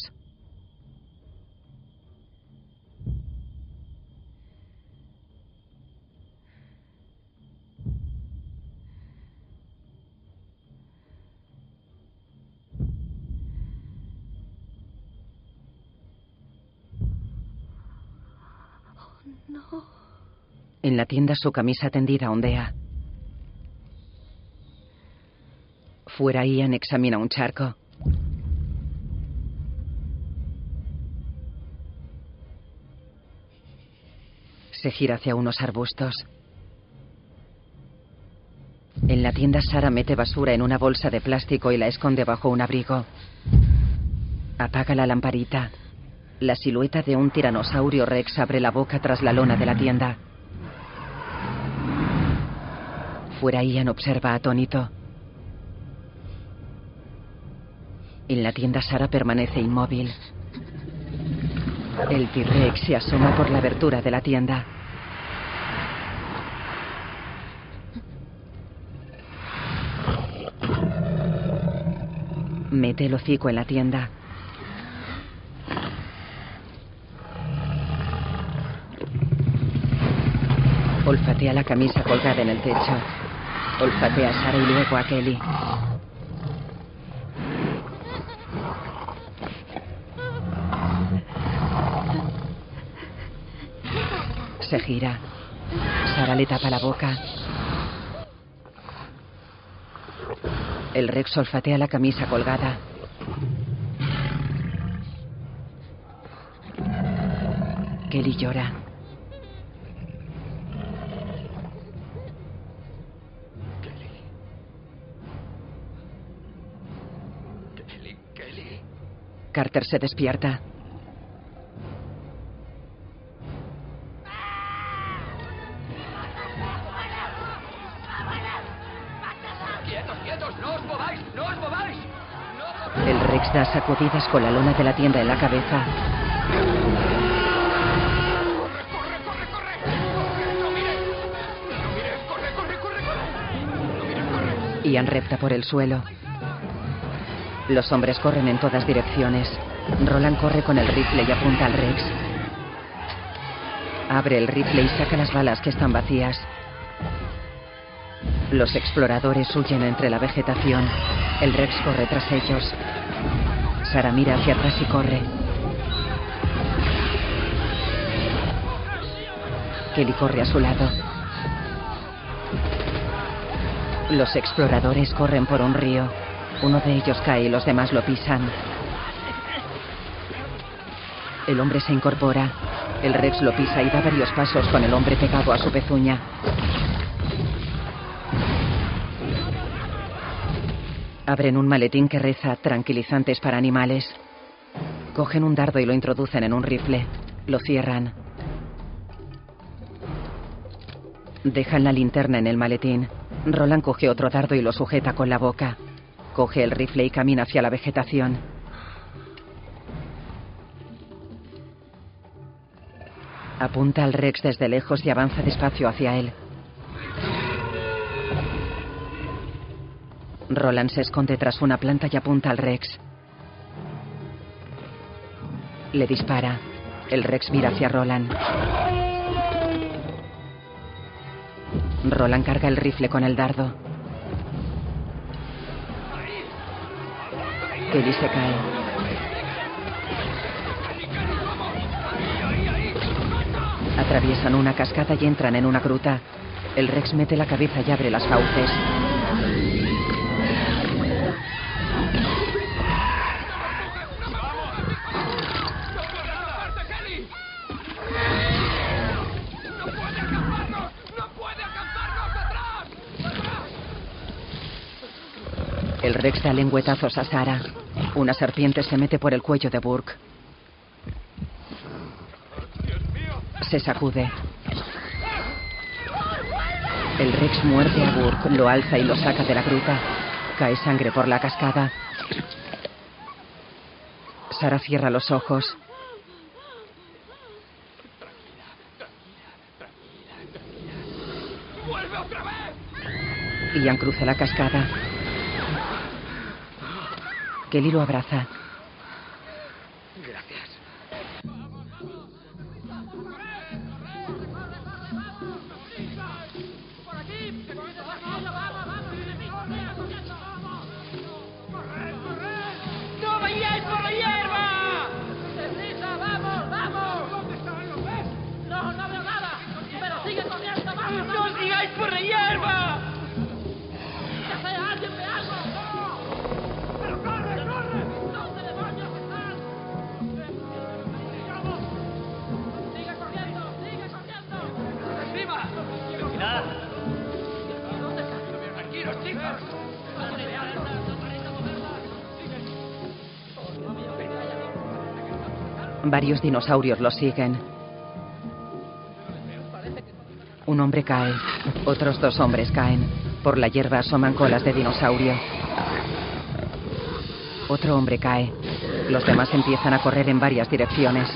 No. En la tienda su camisa tendida ondea. Fuera Ian examina un charco. Se gira hacia unos arbustos. En la tienda Sara mete basura en una bolsa de plástico y la esconde bajo un abrigo. Apaga la lamparita. La silueta de un tiranosaurio rex abre la boca tras la lona de la tienda. Fuera Ian observa atónito. En la tienda Sara permanece inmóvil. El T-Rex se asoma por la abertura de la tienda. Mete el hocico en la tienda. Olfatea la camisa colgada en el techo. Olfatea a Sara y luego a Kelly. Se gira. Sara le tapa la boca. El Rex olfatea la camisa colgada. Kelly llora. Carter se despierta. ¡Quietos, quietos! ¡No os mováis! ¡No os mováis! El Rex da sacudidas con la lona de la tienda en la cabeza. Ian repta por el suelo. Los hombres corren en todas direcciones. Roland corre con el rifle y apunta al Rex. Abre el rifle y saca las balas que están vacías. Los exploradores huyen entre la vegetación. El Rex corre tras ellos. Sara mira hacia atrás y corre. Kelly corre a su lado. Los exploradores corren por un río. Uno de ellos cae y los demás lo pisan. El hombre se incorpora. El Rex lo pisa y da varios pasos con el hombre pegado a su pezuña. Abren un maletín que reza tranquilizantes para animales. Cogen un dardo y lo introducen en un rifle. Lo cierran. Dejan la linterna en el maletín. Roland coge otro dardo y lo sujeta con la boca. Coge el rifle y camina hacia la vegetación. Apunta al Rex desde lejos y avanza despacio hacia él. Roland se esconde tras una planta y apunta al Rex. Le dispara. El Rex mira hacia Roland. Roland carga el rifle con el dardo. Kelly se cae. Atraviesan una cascada y entran en una gruta. El Rex mete la cabeza y abre las fauces. El Rex da lengüetazos a Sara. Una serpiente se mete por el cuello de Burke. Se sacude. El Rex muerde a Burke, lo alza y lo saca de la gruta. Cae sangre por la cascada. Sara cierra los ojos. Ian cruza la cascada. Kelly lo abraza. Varios dinosaurios lo siguen. Un hombre cae. Otros dos hombres caen. Por la hierba asoman colas de dinosaurio. Otro hombre cae. Los demás empiezan a correr en varias direcciones.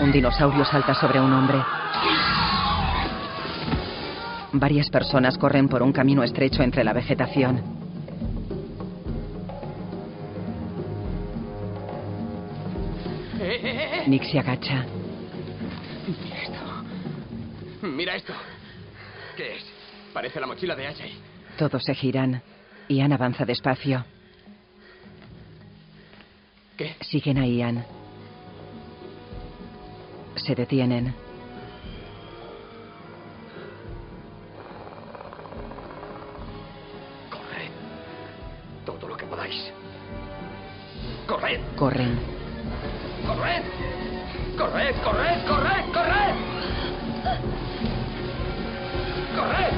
Un dinosaurio salta sobre un hombre. Varias personas corren por un camino estrecho entre la vegetación. Nick se agacha. Mira esto. Mira esto. ¿Qué es? Parece la mochila de Ashley. Todos se giran. Ian avanza despacio. ¿Qué? Siguen a Ian. Se detienen. Corred. Todo lo que podáis. Corred. Corren. ¡Corred! ¡Corred, corred, corred, corred!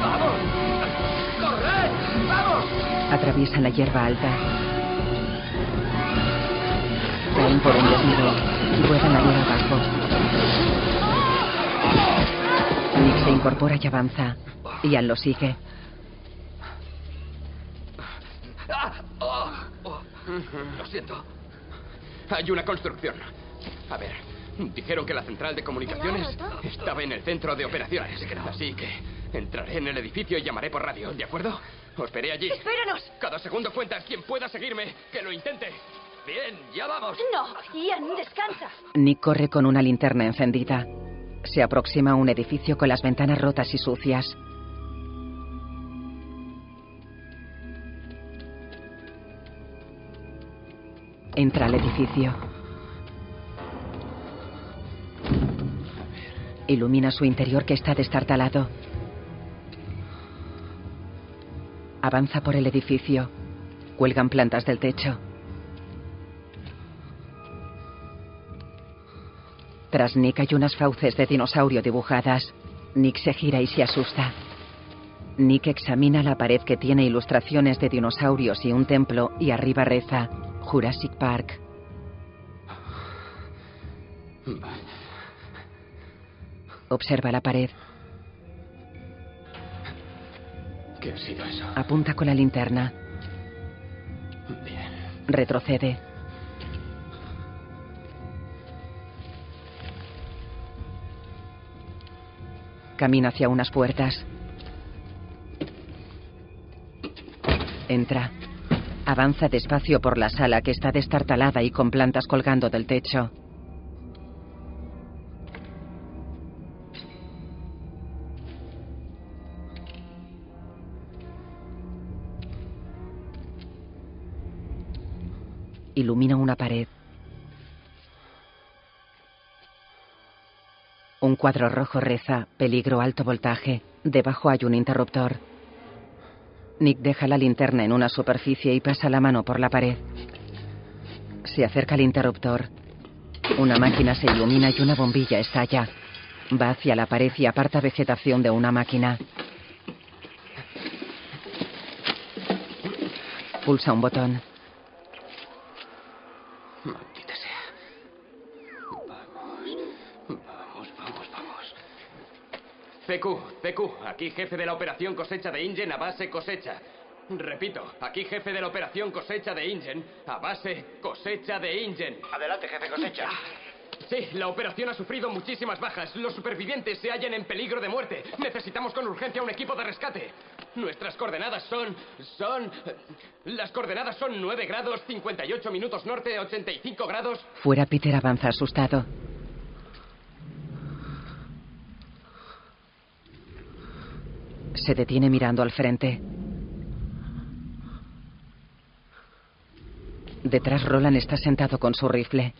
¡Vamos! ¡Corred! ¡Vamos! Atraviesan la hierba alta. Caen por un desnivel. Ruedan a ir abajo. Nick se incorpora y avanza. Ian lo sigue. ¡Ah! ¡Oh! ¡Oh! Lo siento. Hay una construcción. A ver, dijeron que la central de comunicaciones estaba en el centro de operaciones. Así que entraré en el edificio y llamaré por radio, ¿de acuerdo? Os veré allí. ¡Espéranos! Cada segundo cuenta. Quien pueda seguirme, que lo intente. Bien, ya vamos. No, Ian, descansa. Nick corre con una linterna encendida. Se aproxima a un edificio con las ventanas rotas y sucias. Entra al edificio. Ilumina su interior que está destartalado. Avanza por el edificio. Cuelgan plantas del techo. Tras Nick hay unas fauces de dinosaurio dibujadas. Nick se gira y se asusta. Nick examina la pared que tiene ilustraciones de dinosaurios y un templo y arriba reza Jurassic Park. Observa la pared. ¿Qué ha sido eso? Apunta con la linterna. Bien. Retrocede. Camina hacia unas puertas. Entra. Avanza despacio por la sala que está destartalada y con plantas colgando del techo. Ilumina una pared. Un cuadro rojo reza, peligro alto voltaje. Debajo hay un interruptor. Nick deja la linterna en una superficie y pasa la mano por la pared. Se acerca al interruptor. Una máquina se ilumina y una bombilla estalla. Va hacia la pared y aparta vegetación de una máquina. Pulsa un botón. Maldita sea. Vamos. Vamos, vamos, vamos. CQ, CQ, aquí jefe de la operación cosecha de Ingen a base cosecha. Repito, aquí jefe de la operación cosecha de Ingen a base cosecha de Ingen. Adelante, jefe cosecha. Sí, la operación ha sufrido muchísimas bajas. Los supervivientes se hallan en peligro de muerte. Necesitamos con urgencia un equipo de rescate. Nuestras coordenadas son... son... Las coordenadas son 9 grados, 58 minutos norte, 85 grados... Fuera Peter avanza asustado. Se detiene mirando al frente. Detrás Roland está sentado con su rifle.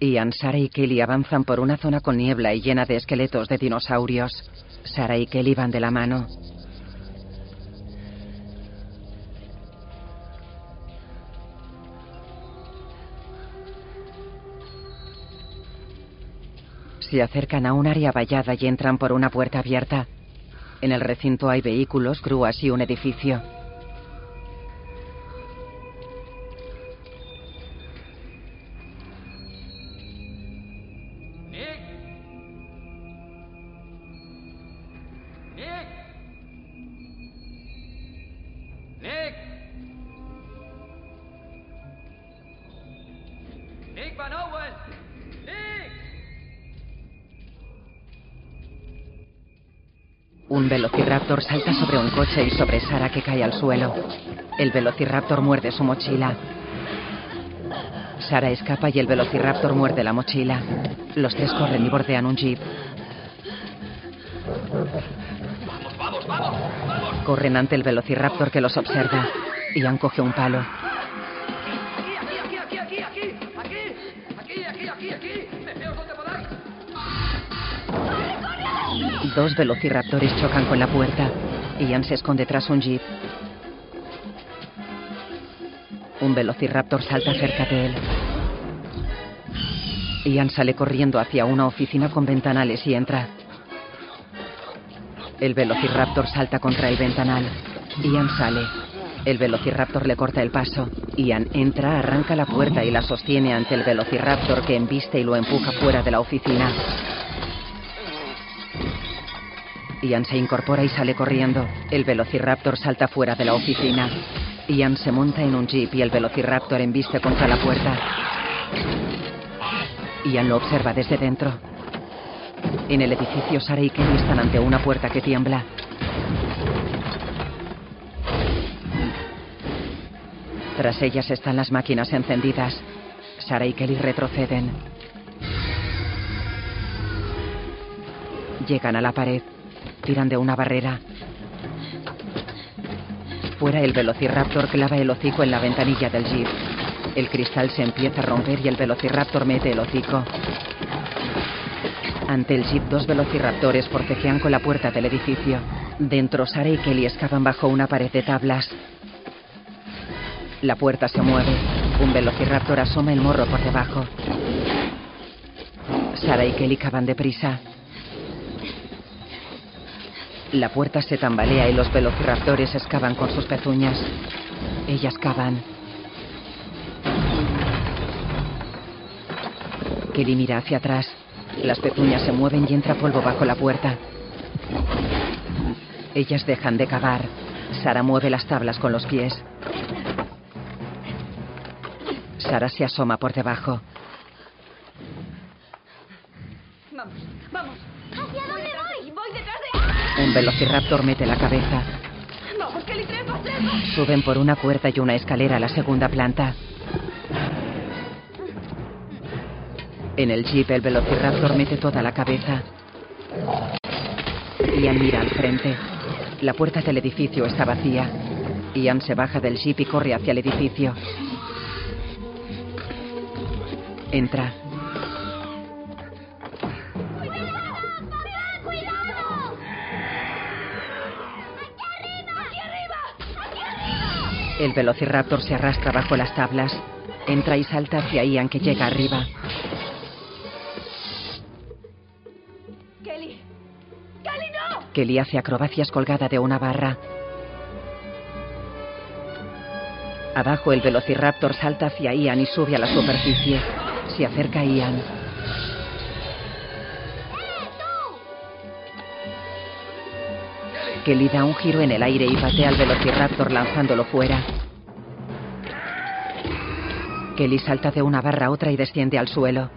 Ian, Sara y Kelly avanzan por una zona con niebla y llena de esqueletos de dinosaurios. Sara y Kelly van de la mano. Se acercan a un área vallada y entran por una puerta abierta. En el recinto hay vehículos, grúas y un edificio. Un velociraptor salta sobre un coche y sobre Sara que cae al suelo. El velociraptor muerde su mochila. Sara escapa y el velociraptor muerde la mochila. Los tres corren y bordean un jeep. Vamos, vamos, vamos. Corren ante el velociraptor que los observa. Ian coge un palo. Dos velociraptores chocan con la puerta. Ian se esconde tras un jeep. Un velociraptor salta cerca de él. Ian sale corriendo hacia una oficina con ventanales y entra. El velociraptor salta contra el ventanal. Ian sale. El velociraptor le corta el paso. Ian entra, arranca la puerta y la sostiene ante el velociraptor que embiste y lo empuja fuera de la oficina. Ian se incorpora y sale corriendo. El velociraptor salta fuera de la oficina. Ian se monta en un jeep y el velociraptor embiste contra la puerta. Ian lo observa desde dentro. En el edificio, Sara y Kelly están ante una puerta que tiembla. Tras ellas están las máquinas encendidas. Sara y Kelly retroceden. Llegan a la pared. Tiran de una barrera. Fuera el velociraptor clava el hocico en la ventanilla del jeep. El cristal se empieza a romper y el velociraptor mete el hocico. Ante el jeep, dos velociraptores forcejean con la puerta del edificio. Dentro, Sara y Kelly excavan bajo una pared de tablas. La puerta se mueve. Un velociraptor asoma el morro por debajo. Sara y Kelly cavan deprisa. La puerta se tambalea y los velociraptores excavan con sus pezuñas. Ellas cavan. Kelly mira hacia atrás. Las pezuñas se mueven y entra polvo bajo la puerta. Ellas dejan de cavar. Sara mueve las tablas con los pies. Sara se asoma por debajo. Vamos, vamos. ¿Hacia dónde voy? Voy detrás de... Un velociraptor mete la cabeza. Vamos, Kelly, trepa, trepa. Suben por una puerta y una escalera a la segunda planta. En el jeep, el velociraptor mete toda la cabeza. Ian mira al frente. La puerta del edificio está vacía. Ian se baja del jeep y corre hacia el edificio. Entra. El velociraptor se arrastra bajo las tablas. Entra y salta hacia Ian que llega arriba. Kelly. Kelly, no. Kelly hace acrobacias colgada de una barra. Abajo el velociraptor salta hacia Ian y sube a la superficie. Se acerca a Ian. Kelly da un giro en el aire y patea al velociraptor lanzándolo fuera. Kelly salta de una barra a otra y desciende al suelo.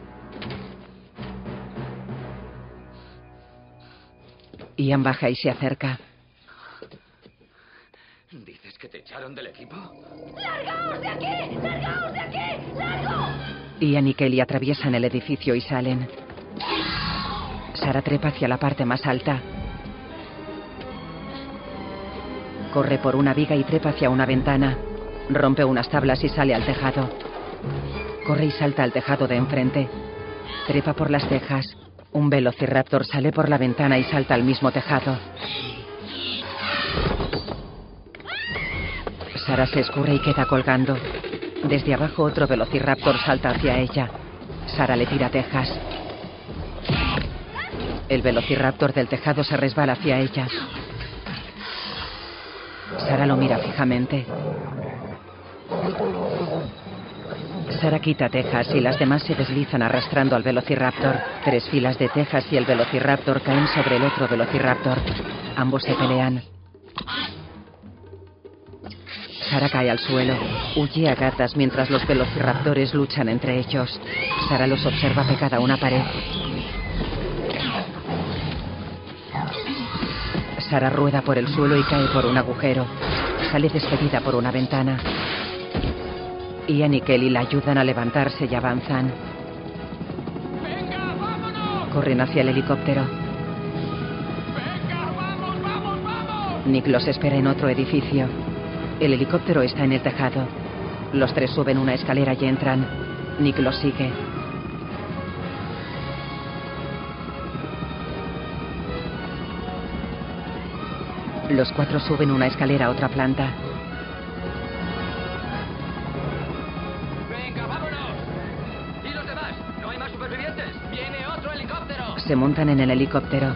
Ian baja y se acerca. ¿Dices que te echaron del equipo? ¡Largaos de aquí! ¡Largaos de aquí! ¡Largo! Ian y Kelly atraviesan el edificio y salen. Sara trepa hacia la parte más alta. Corre por una viga y trepa hacia una ventana. Rompe unas tablas y sale al tejado. Corre y salta al tejado de enfrente. Trepa por las tejas. Un velociraptor sale por la ventana y salta al mismo tejado. Sara se escurre y queda colgando. Desde abajo otro velociraptor salta hacia ella. Sara le tira tejas. El velociraptor del tejado se resbala hacia ella. Sara lo mira fijamente. Sara quita tejas y las demás se deslizan arrastrando al velociraptor. Tres filas de tejas y el velociraptor caen sobre el otro velociraptor. Ambos se pelean. Sara cae al suelo. Huye a gatas mientras los velociraptores luchan entre ellos. Sara los observa pegada a una pared. Sara rueda por el suelo y cae por un agujero. Sale despedida por una ventana. Ian y Kelly la ayudan a levantarse y avanzan. Corren hacia el helicóptero. Nick los espera en otro edificio. El helicóptero está en el tejado. Los tres suben una escalera y entran. Nick los sigue. Los cuatro suben una escalera a otra planta. Venga, vámonos. ¿Y los demás? ¿No hay más supervivientes? Viene otro helicóptero. Se montan en el helicóptero.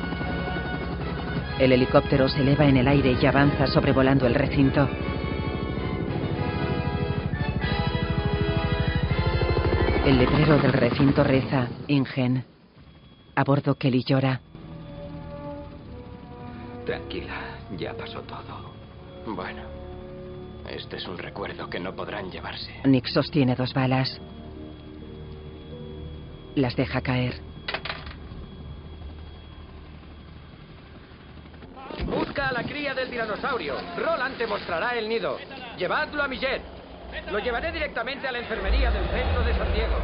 El helicóptero se eleva en el aire y avanza sobrevolando el recinto. El letrero del recinto reza, Ingen. A bordo Kelly llora. Tranquila, ya pasó todo. Bueno, este es un recuerdo que no podrán llevarse. Nick sostiene dos balas. Las deja caer. Busca a la cría del tiranosaurio. Roland te mostrará el nido. Llevadlo a mi jet. Lo llevaré directamente a la enfermería del centro de San Diego.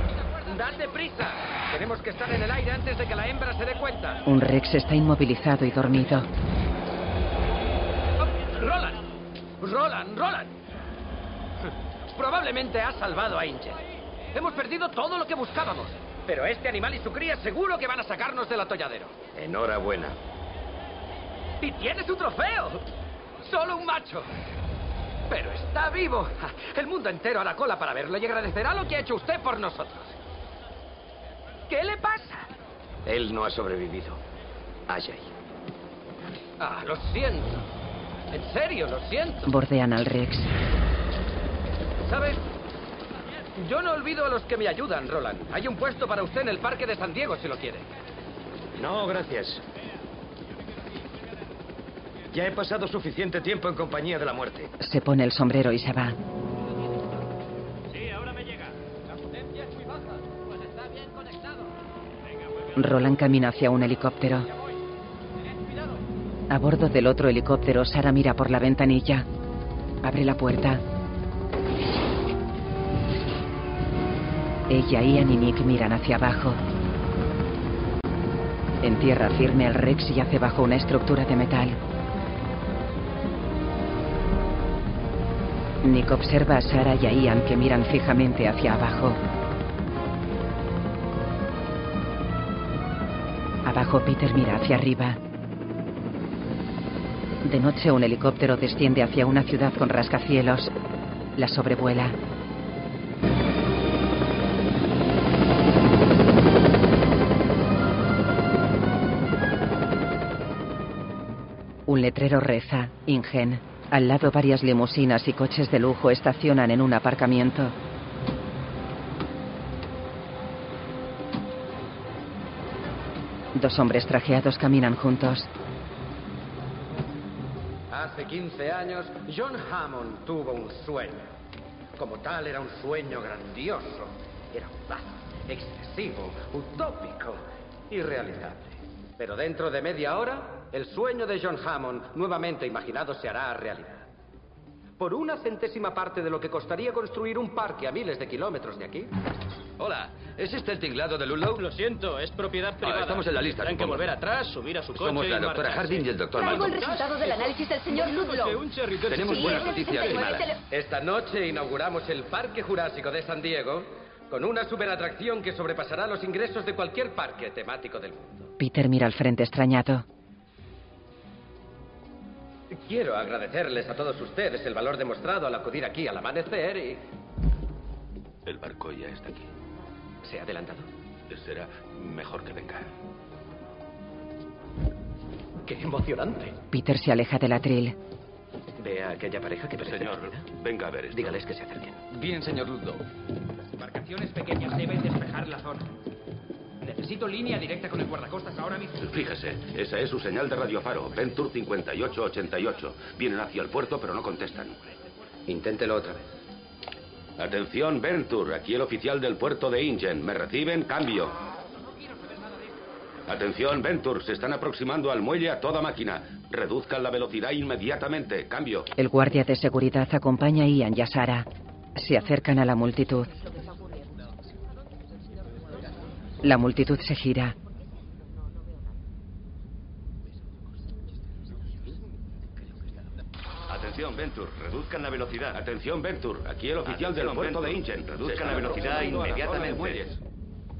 ¡Date prisa! Tenemos que estar en el aire antes de que la hembra se dé cuenta. Un Rex está inmovilizado y dormido. ¡Roland! ¡Roland! ¡Roland! Probablemente has salvado a Ingen. Hemos perdido todo lo que buscábamos. Pero este animal y su cría seguro que van a sacarnos del atolladero. Enhorabuena. ¡Y tiene su trofeo! ¡Solo un macho! Pero está vivo. El mundo entero a la cola para verlo y agradecerá lo que ha hecho usted por nosotros. ¿Qué le pasa? Él no ha sobrevivido. Ajay. Ah, lo siento. En serio, lo siento. Bordean al Rex. ¿Sabes? Yo no olvido a los que me ayudan, Roland. Hay un puesto para usted en el parque de San Diego, si lo quiere. No, gracias. Ya he pasado suficiente tiempo en compañía de la muerte. Se pone el sombrero y se va. Sí, ahora me llega. La potencia es muy baja. Pues está bien conectado. Roland camina hacia un helicóptero. A bordo del otro helicóptero, Sara mira por la ventanilla. Abre la puerta. Ella, Ian y Nick miran hacia abajo. En tierra firme, el Rex yace bajo una estructura de metal. Nick observa a Sara y a Ian que miran fijamente hacia abajo. Abajo, Peter mira hacia arriba. De noche, un helicóptero desciende hacia una ciudad con rascacielos. La sobrevuela. Un letrero reza, Ingen. Al lado varias limusinas y coches de lujo estacionan en un aparcamiento. Dos hombres trajeados caminan juntos. Hace 15 años, John Hammond tuvo un sueño. Como tal, era un sueño grandioso. Era audaz, excesivo, utópico, irrealizable. Pero dentro de media hora, el sueño de John Hammond, nuevamente imaginado, se hará realidad. Por una centésima parte de lo que costaría construir un parque a miles de kilómetros de aquí. Hola, ¿es este el tinglado de Ludlow? Lo siento, es propiedad privada. estamos en la lista, Tendrán que volver atrás, subir a su coche Somos la y doctora. Harding y el doctor Traigo el Malcolm. resultado del análisis del señor Ludlow. Tenemos Sí, buenas noticias y 69 malas. Esta noche inauguramos el Parque Jurásico de San Diego con una superatracción que sobrepasará los ingresos de cualquier parque temático del mundo. Peter mira al frente extrañado. Quiero agradecerles a todos ustedes el valor demostrado al acudir aquí al amanecer y... El barco ya está aquí. ¿Se ha adelantado? Será mejor que venga. ¡Qué emocionante! Peter se aleja del atril. Ve a aquella pareja que parece Señor, venga a ver esto. Dígales que se acerquen. Bien, señor Ludlow. Embarcaciones pequeñas deben despejar la zona. Necesito línea directa con el guardacostas ahora mismo. Fíjese, esa es su señal de radiofaro, Venture 5888. Vienen hacia el puerto, pero no contestan. Inténtelo otra vez. Atención, Venture, aquí el oficial del puerto de Ingen. ¿Me reciben? Cambio. Atención, Venture, se están aproximando al muelle a toda máquina. Reduzcan la velocidad inmediatamente. Cambio. El guardia de seguridad acompaña a Ian y a Sara. Se acercan a la multitud. La multitud se gira. Atención, Venture, reduzcan la velocidad. Atención, Venture, aquí el oficial del puerto de Ingen. Reduzcan la velocidad inmediatamente.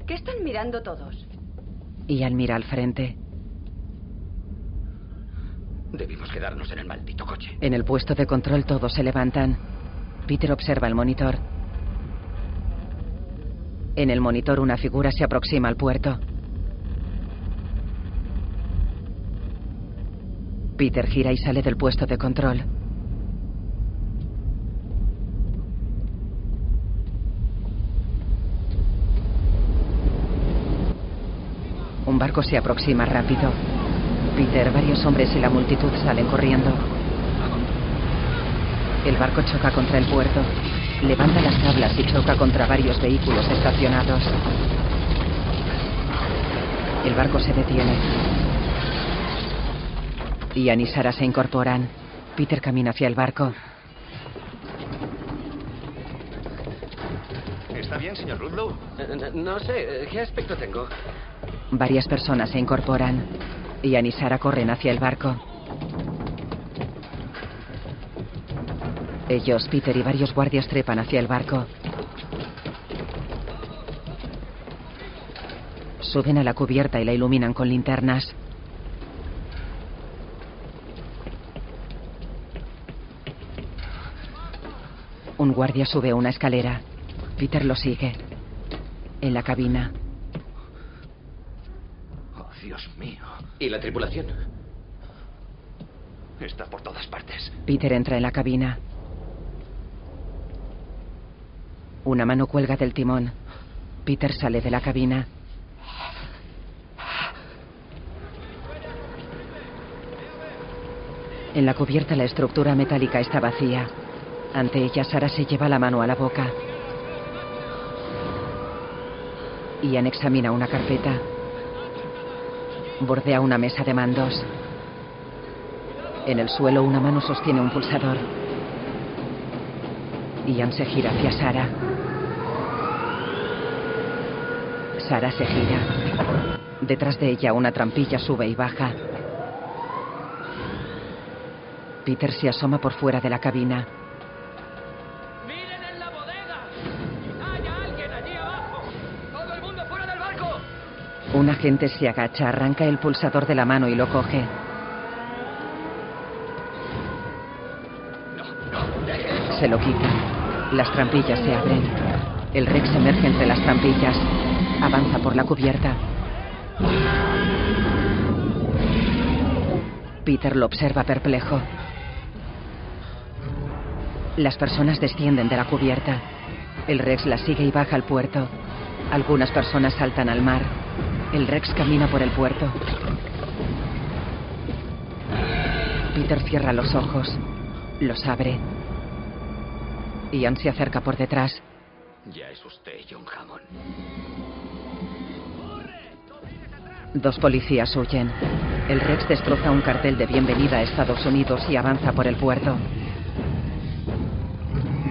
¿Qué están mirando todos? Ian mira al frente. Debimos quedarnos en el maldito coche. En el puesto de control todos se levantan. Peter observa el monitor. En el monitor una figura se aproxima al puerto. Peter gira y sale del puesto de control. Un barco se aproxima rápido. Peter, varios hombres y la multitud salen corriendo. El barco choca contra el puerto. Levanta las tablas y choca contra varios vehículos estacionados. El barco se detiene. Ian y Sara se incorporan. Peter camina hacia el barco. ¿Está bien, señor Ludlow? Eh, No sé, ¿qué aspecto tengo? Varias personas se incorporan. Ian y Sara corren hacia el barco. Ellos, Peter y varios guardias trepan hacia el barco. Suben a la cubierta y la iluminan con linternas. Un guardia sube una escalera. Peter lo sigue. En la cabina. Oh, Dios mío. ¿Y la tripulación? Está por todas partes. Peter entra en la cabina. Una mano cuelga del timón. Peter sale de la cabina. En la cubierta la estructura metálica está vacía. Ante ella Sara se lleva la mano a la boca. Ian examina una carpeta. Bordea una mesa de mandos. En el suelo una mano sostiene un pulsador. Ian se gira hacia Sara. Sara se gira. Detrás de ella una trampilla sube y baja. Peter se asoma por fuera de la cabina. ¡Miren en la bodega! ¡Hay alguien allí abajo! ¡Todo el mundo fuera del barco! Un agente se agacha, arranca el pulsador de la mano y lo coge. Se lo quita. Las trampillas se abren. El Rex emerge entre las trampillas. Avanza por la cubierta. Peter lo observa perplejo. Las personas descienden de la cubierta. El Rex la sigue y baja al puerto. Algunas personas saltan al mar. El Rex camina por el puerto. Peter cierra los ojos. Los abre. Ian se acerca por detrás. Ya es usted, John Hammond. Dos policías huyen. El Rex destroza un cartel de bienvenida a Estados Unidos y avanza por el puerto.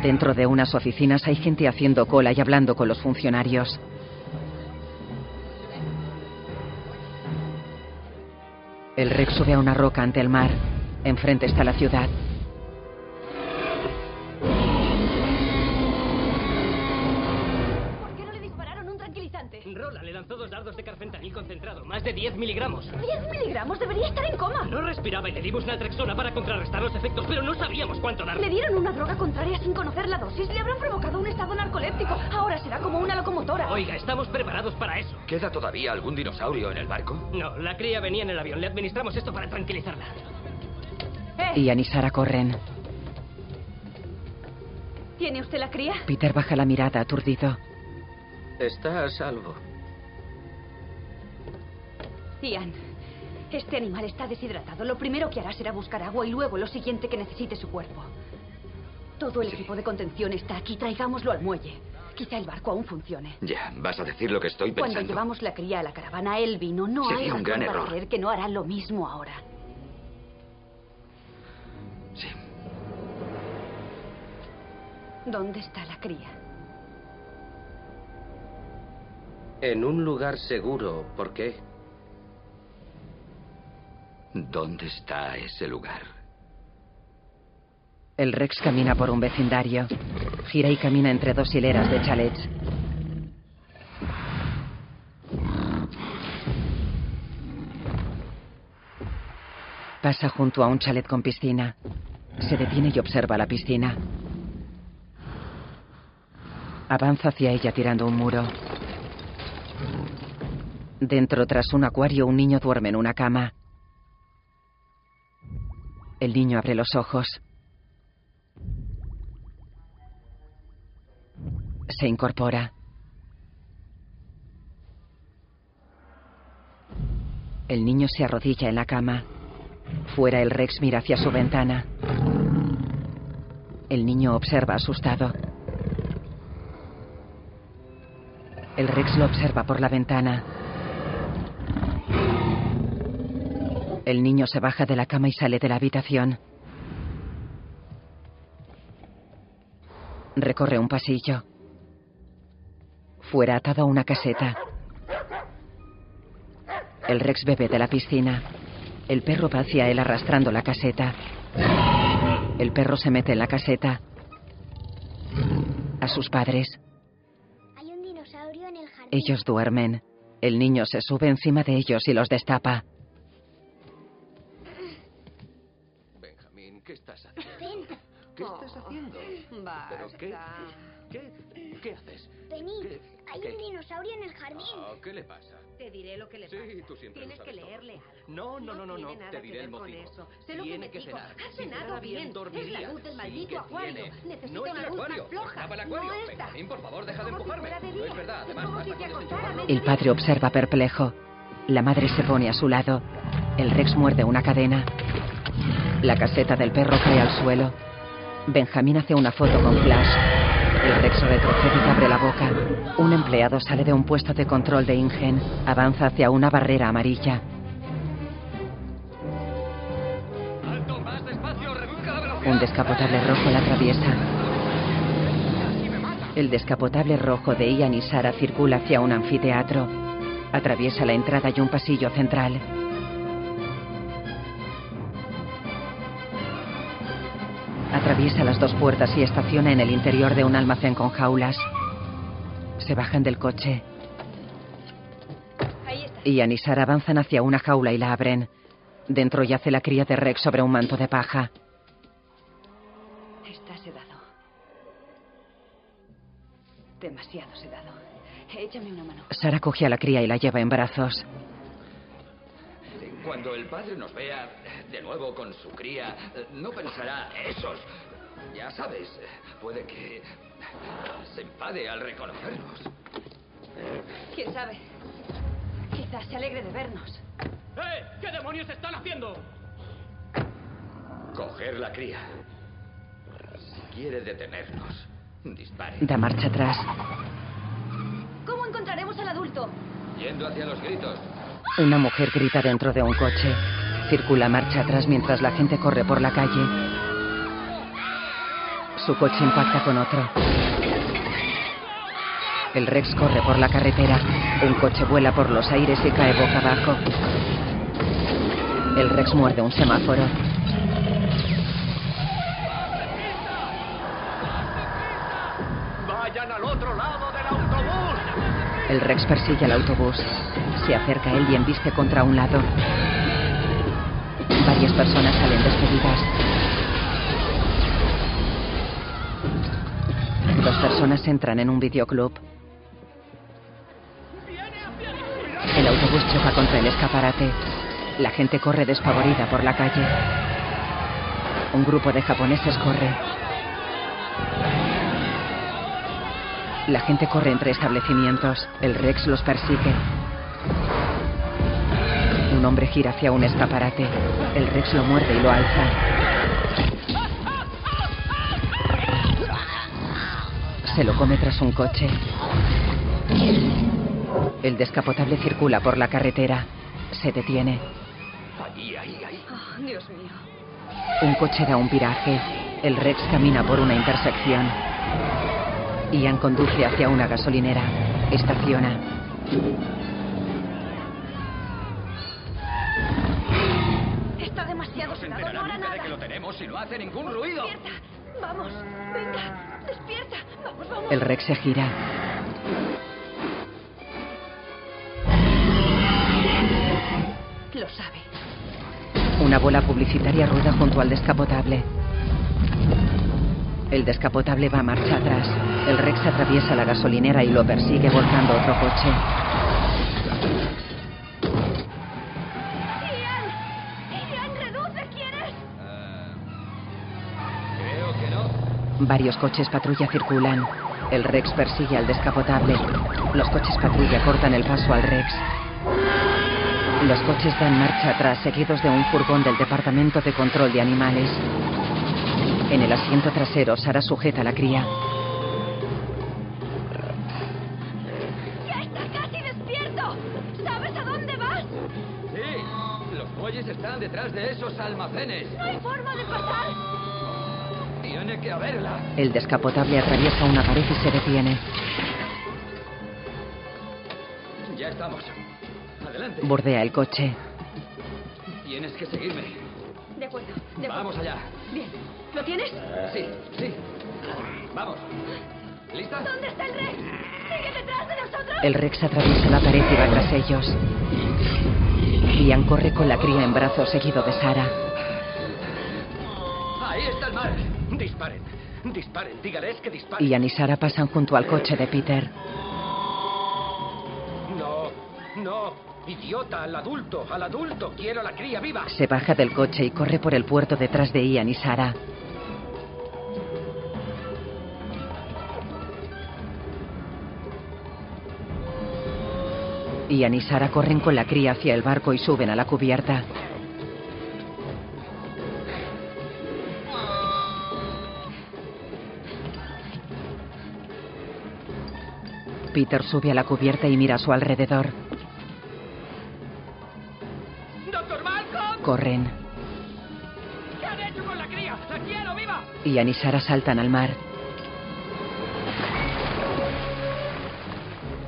Dentro de unas oficinas hay gente haciendo cola y hablando con los funcionarios. El Rex sube a una roca ante el mar. Enfrente está la ciudad. Lanzó dos dardos de carfentanil concentrado, más de 10 miligramos. ¿10 miligramos? Debería estar en coma. No respiraba y le dimos naltrexona para contrarrestar los efectos, pero no sabíamos cuánto darle. Le dieron una droga contraria sin conocer la dosis. Le habrán provocado un estado narcoléptico. Ahora será como una locomotora. Oiga, estamos preparados para eso. ¿Queda todavía algún dinosaurio en el barco? No, la cría venía en el avión. Le administramos esto para tranquilizarla. Ian y Sara corren. ¿Tiene usted la cría? Peter baja la mirada aturdido. Está a salvo. Ian, este animal está deshidratado. Lo primero que hará será buscar agua y luego lo siguiente que necesite su cuerpo. Todo el equipo de contención está aquí. Traigámoslo al muelle. Quizá el barco aún funcione. Ya, vas a decir lo que estoy Cuando pensando. llevamos la cría a la caravana, él vino. No hay Sería un gran para error. creer que no hará lo mismo ahora. Sí. ¿Dónde está la cría? En un lugar seguro. ¿Por qué? ¿Dónde está ese lugar? El Rex camina por un vecindario. Gira y camina entre dos hileras de chalets. Pasa junto a un chalet con piscina. Se detiene y observa la piscina. Avanza hacia ella tirando un muro. Dentro, tras un acuario, un niño duerme en una cama. El niño abre los ojos. Se incorpora. El niño se arrodilla en la cama. Fuera el Rex mira hacia su ventana. El niño observa asustado. El Rex lo observa por la ventana. El niño se baja de la cama y sale de la habitación. Recorre un pasillo. Fuera atado a una caseta. El Rex bebe de la piscina. El perro va hacia él arrastrando la caseta. El perro se mete en la caseta. A sus padres. Hay un dinosaurio en el jardín. Ellos duermen. El niño se sube encima de ellos y los destapa. ¿Qué estás haciendo? ¿Pero qué? ¿Qué? ¿Qué haces? ¿Qué? Hay ¿Qué? un dinosaurio en el jardín. Oh, ¿Qué le pasa? Te diré lo que le Sí, pasa. tú siempre Tienes lo que sabes todo. leerle algo. No, no, no, no, no. tiene nada Te que diré ver el con motivo. eso. Sé lo Tiene que me que dijo. cenar. Has Si cenado bien. bien, dormiría. Es la luz del Sí maldito que acuario. tiene. Necesita No es una el luz acuario. más floja. El acuario. No esta. Benjamín, por favor, deja Es de si empujarme. de No es verdad. Es Además, como basta si con acostara. El padre observa perplejo. La madre se pone a su lado. El Rex muerde una cadena. La caseta del perro cae al suelo. Benjamín hace una foto con flash. El Rex retrocede y abre la boca. Un empleado sale de un puesto de control de Ingen. Avanza hacia una barrera amarilla. Un descapotable rojo la atraviesa. El descapotable rojo de Ian y Sara circula hacia un anfiteatro. Atraviesa la entrada y un pasillo central. Atraviesa las dos puertas y estaciona en el interior de un almacén con jaulas. Se bajan del coche. Ian y Sara avanzan hacia una jaula y la abren. Dentro yace la cría de Rex sobre un manto de paja. Está sedado. Demasiado sedado. Échame una mano. Sara coge a la cría y la lleva en brazos. Cuando el padre nos vea de nuevo con su cría, no pensará, esos. Ya sabes, puede que se enfade al reconocernos. ¿Quién sabe? Quizás se alegre de vernos. ¡Eh! ¿Qué demonios están haciendo? Coger la cría. Si quiere detenernos, dispare. Da marcha atrás. ¿Cómo encontraremos al adulto? Yendo hacia los gritos. Una mujer grita dentro de un coche. Circula marcha atrás mientras la gente corre por la calle. Su coche impacta con otro. El Rex corre por la carretera. Un coche vuela por los aires y cae boca abajo. El Rex muerde un semáforo. ¡Vayan al otro lado del autobús! El Rex persigue al autobús. Se acerca a él y embiste contra un lado. Varias personas salen despedidas. Dos personas entran en un videoclub. El autobús choca contra el escaparate. La gente corre despavorida por la calle. Un grupo de japoneses corre. La gente corre entre establecimientos. El Rex los persigue. Un hombre gira hacia un escaparate. El Rex lo muerde y lo alza. Se lo come tras un coche. El descapotable circula por la carretera. Se detiene. Ahí, ahí, ahí. Oh, Dios mío. Un coche da un viraje. El Rex camina por una intersección. Ian conduce hacia una gasolinera. Estaciona. Está demasiado No se sedado. No enterará hará nunca de nada. que lo tenemos si no hace ningún ruido. Despierta. Vamos. Venga. Despierta. Vamos, vamos. El Rex se gira. Lo sabe. Un Una bola publicitaria rueda junto al descapotable. El descapotable va a marcha atrás. El Rex atraviesa la gasolinera y lo persigue volcando otro coche. Varios coches patrulla circulan. El Rex persigue al descapotable. Los coches patrulla cortan el paso al Rex. Los coches dan marcha atrás, seguidos de un furgón del Departamento de Control de Animales. En el asiento trasero, Sara sujeta a la cría. ¡Ya está casi despierto! ¿Sabes a dónde vas? Sí, los muelles están detrás de esos almacenes. ¡No hay forma de pasar! Tiene que haberla. El descapotable atraviesa una pared y se detiene. Ya estamos. Adelante. Bordea el coche. Tienes que seguirme. De acuerdo, de acuerdo. Vamos allá. Bien. ¿Lo tienes? Sí, sí. Vamos. ¿Lista? ¿Dónde está el Rex? ¿Sigue detrás de nosotros? El Rex atraviesa la pared y va tras ellos. Ian corre con la cría en brazos, seguido de Sara. Ahí está el mar. Disparen. Disparen. Dígales que disparen. Ian y Sara pasan junto al coche de Peter. No, no. Idiota, al adulto, al adulto. Quiero la cría viva. Se baja del coche y corre por el puerto detrás de Ian y Sara. Ian y Sara corren con la cría hacia el barco y suben a la cubierta. Peter sube a la cubierta y mira a su alrededor. ¡Doctor Malcolm! Corren. ¿Qué han hecho con la cría? ¡La quiero viva! Ian y Sara saltan al mar.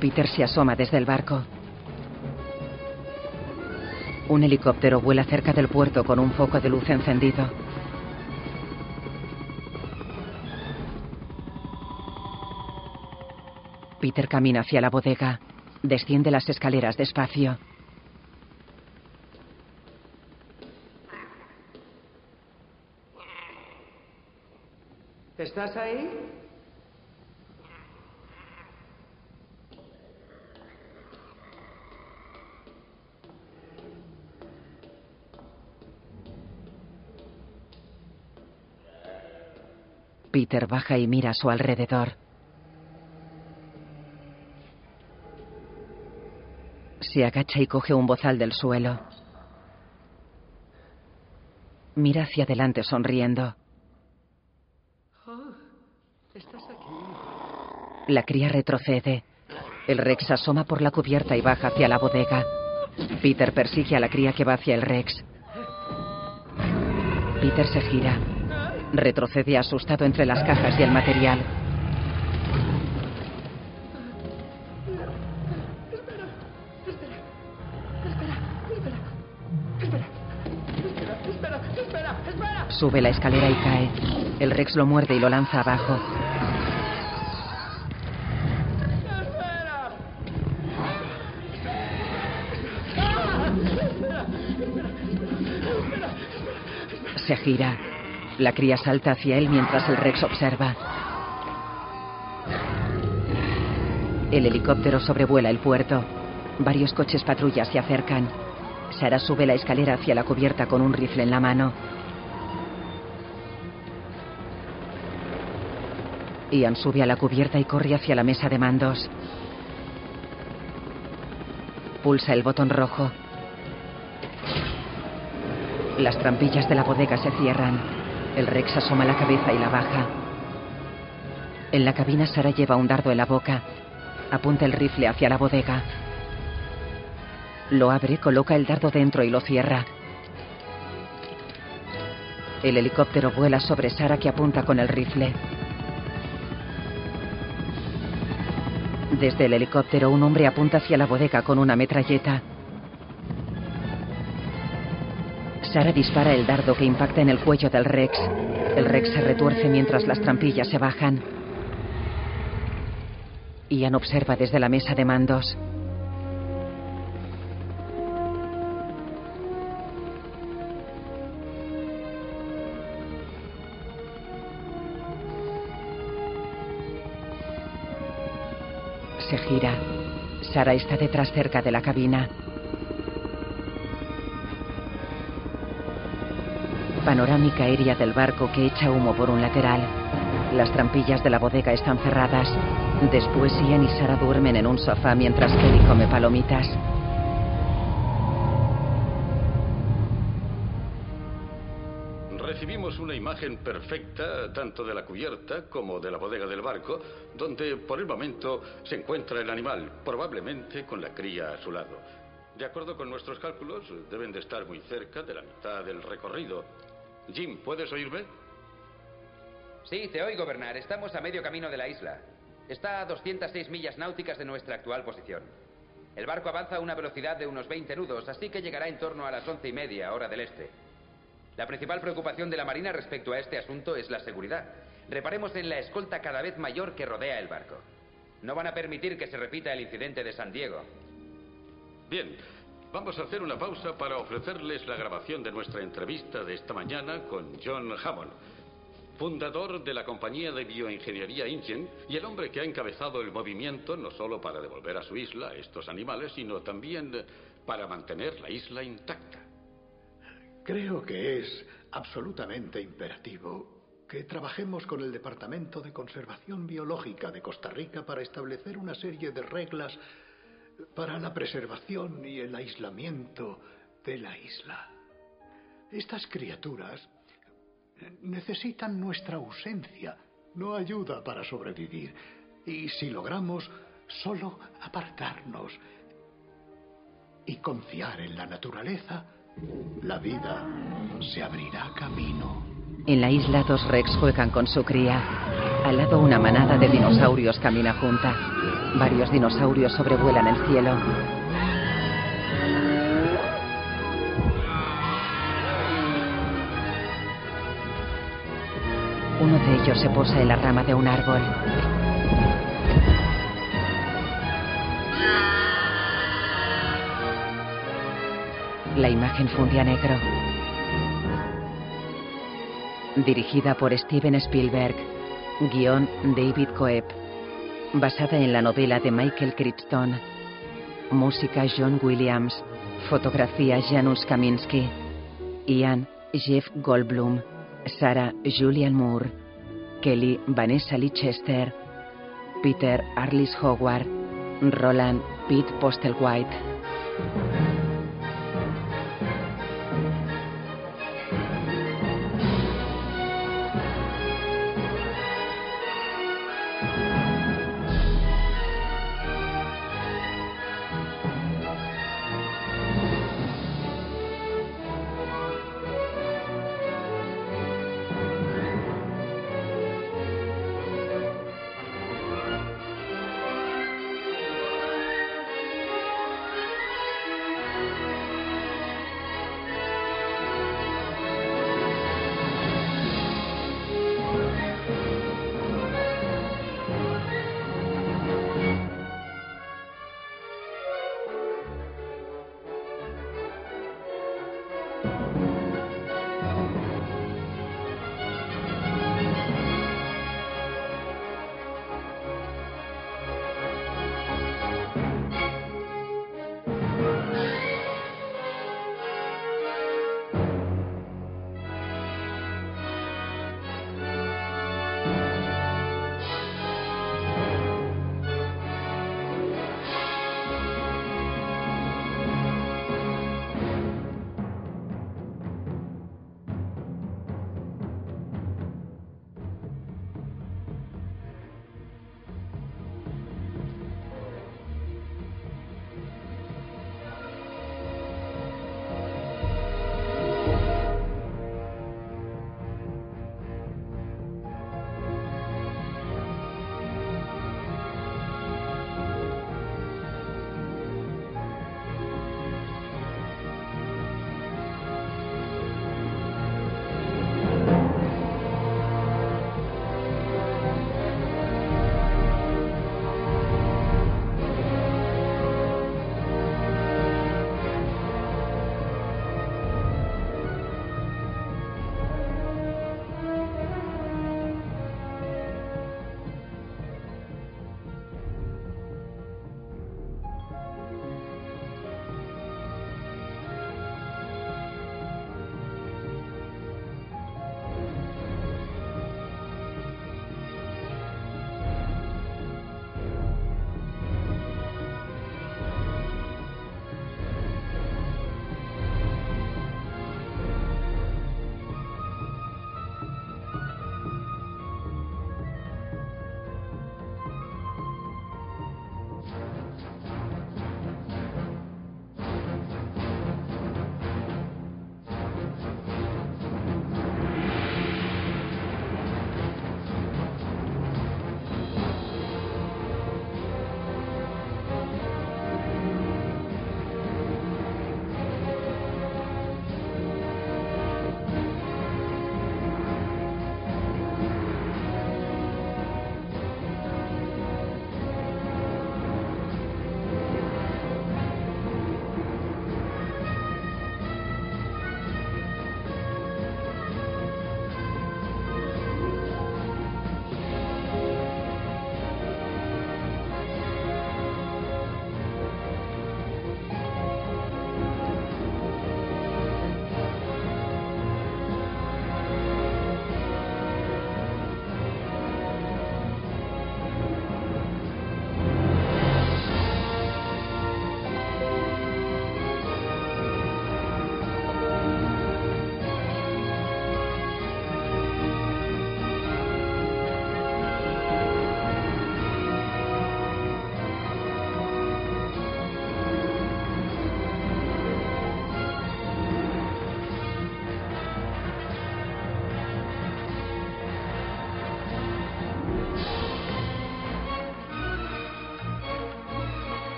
Peter se asoma desde el barco. Un helicóptero vuela cerca del puerto con un foco de luz encendido. Peter camina hacia la bodega. Desciende las escaleras despacio. ¿Estás ahí? Peter baja y mira a su alrededor. Se agacha y coge un bozal del suelo. Mira hacia adelante sonriendo. La cría retrocede. El Rex asoma por la cubierta y baja hacia la bodega. Peter persigue a la cría que va hacia el Rex. Peter se gira. Retrocede asustado entre las cajas y el material. Sube la escalera y cae. El Rex lo muerde y lo lanza abajo. Se gira. La cría salta hacia él mientras el Rex observa. El helicóptero sobrevuela el puerto. Varios coches patrullas se acercan. Sara sube la escalera hacia la cubierta con un rifle en la mano. Ian sube a la cubierta y corre hacia la mesa de mandos. Pulsa el botón rojo. Las trampillas de la bodega se cierran. El Rex asoma la cabeza y la baja. En la cabina Sara lleva un dardo en la boca. Apunta el rifle hacia la bodega. Lo abre, coloca el dardo dentro y lo cierra. El helicóptero vuela sobre Sara que apunta con el rifle. Desde el helicóptero un hombre apunta hacia la bodega con una metralleta. Sara dispara el dardo que impacta en el cuello del Rex. El Rex se retuerce mientras las trampillas se bajan. Ian observa desde la mesa de mandos. Sara está detrás cerca de la cabina. Panorámica aérea del barco que echa humo por un lateral. Las trampillas de la bodega están cerradas. Después Ian y Sara duermen en un sofá mientras Kelly come palomitas. Una imagen perfecta tanto de la cubierta como de la bodega del barco, donde por el momento se encuentra el animal, probablemente con la cría a su lado. De acuerdo con nuestros cálculos, deben de estar muy cerca de la mitad del recorrido. Jim, ¿puedes oírme? Sí, te oigo, Bernard. Estamos a medio camino de la isla. Está a 206 millas náuticas de nuestra actual posición. El barco avanza a una velocidad de unos 20 nudos, así que llegará en torno a las once y media, hora del este. La principal preocupación de la Marina respecto a este asunto es la seguridad. Reparemos en la escolta cada vez mayor que rodea el barco. No van a permitir que se repita el incidente de San Diego. Bien, vamos a hacer una pausa para ofrecerles la grabación de nuestra entrevista de esta mañana con John Hammond, fundador de la compañía de bioingeniería InGen y el hombre que ha encabezado el movimiento no solo para devolver a su isla estos animales, sino también para mantener la isla intacta. Creo que es absolutamente imperativo que trabajemos con el Departamento de Conservación Biológica de Costa Rica para establecer una serie de reglas para la preservación y el aislamiento de la isla. Estas criaturas necesitan nuestra ausencia, no ayuda para sobrevivir. Y si logramos solo apartarnos y confiar en la naturaleza, la vida se abrirá camino. En la isla dos Rex juegan con su cría. Al lado una manada de dinosaurios camina junta. Varios dinosaurios sobrevuelan el cielo. Uno de ellos se posa en la rama de un árbol. La imagen funde a negro. Dirigida por Steven Spielberg. Guión David Coeb. Basada en la novela de Michael Crichton. Música John Williams. Fotografía Janusz Kaminski. Ian Jeff Goldblum. Sara Julian Moore. Kelly Vanessa Leicester. Peter Arlis Howard. Roland Pete Postlewhite.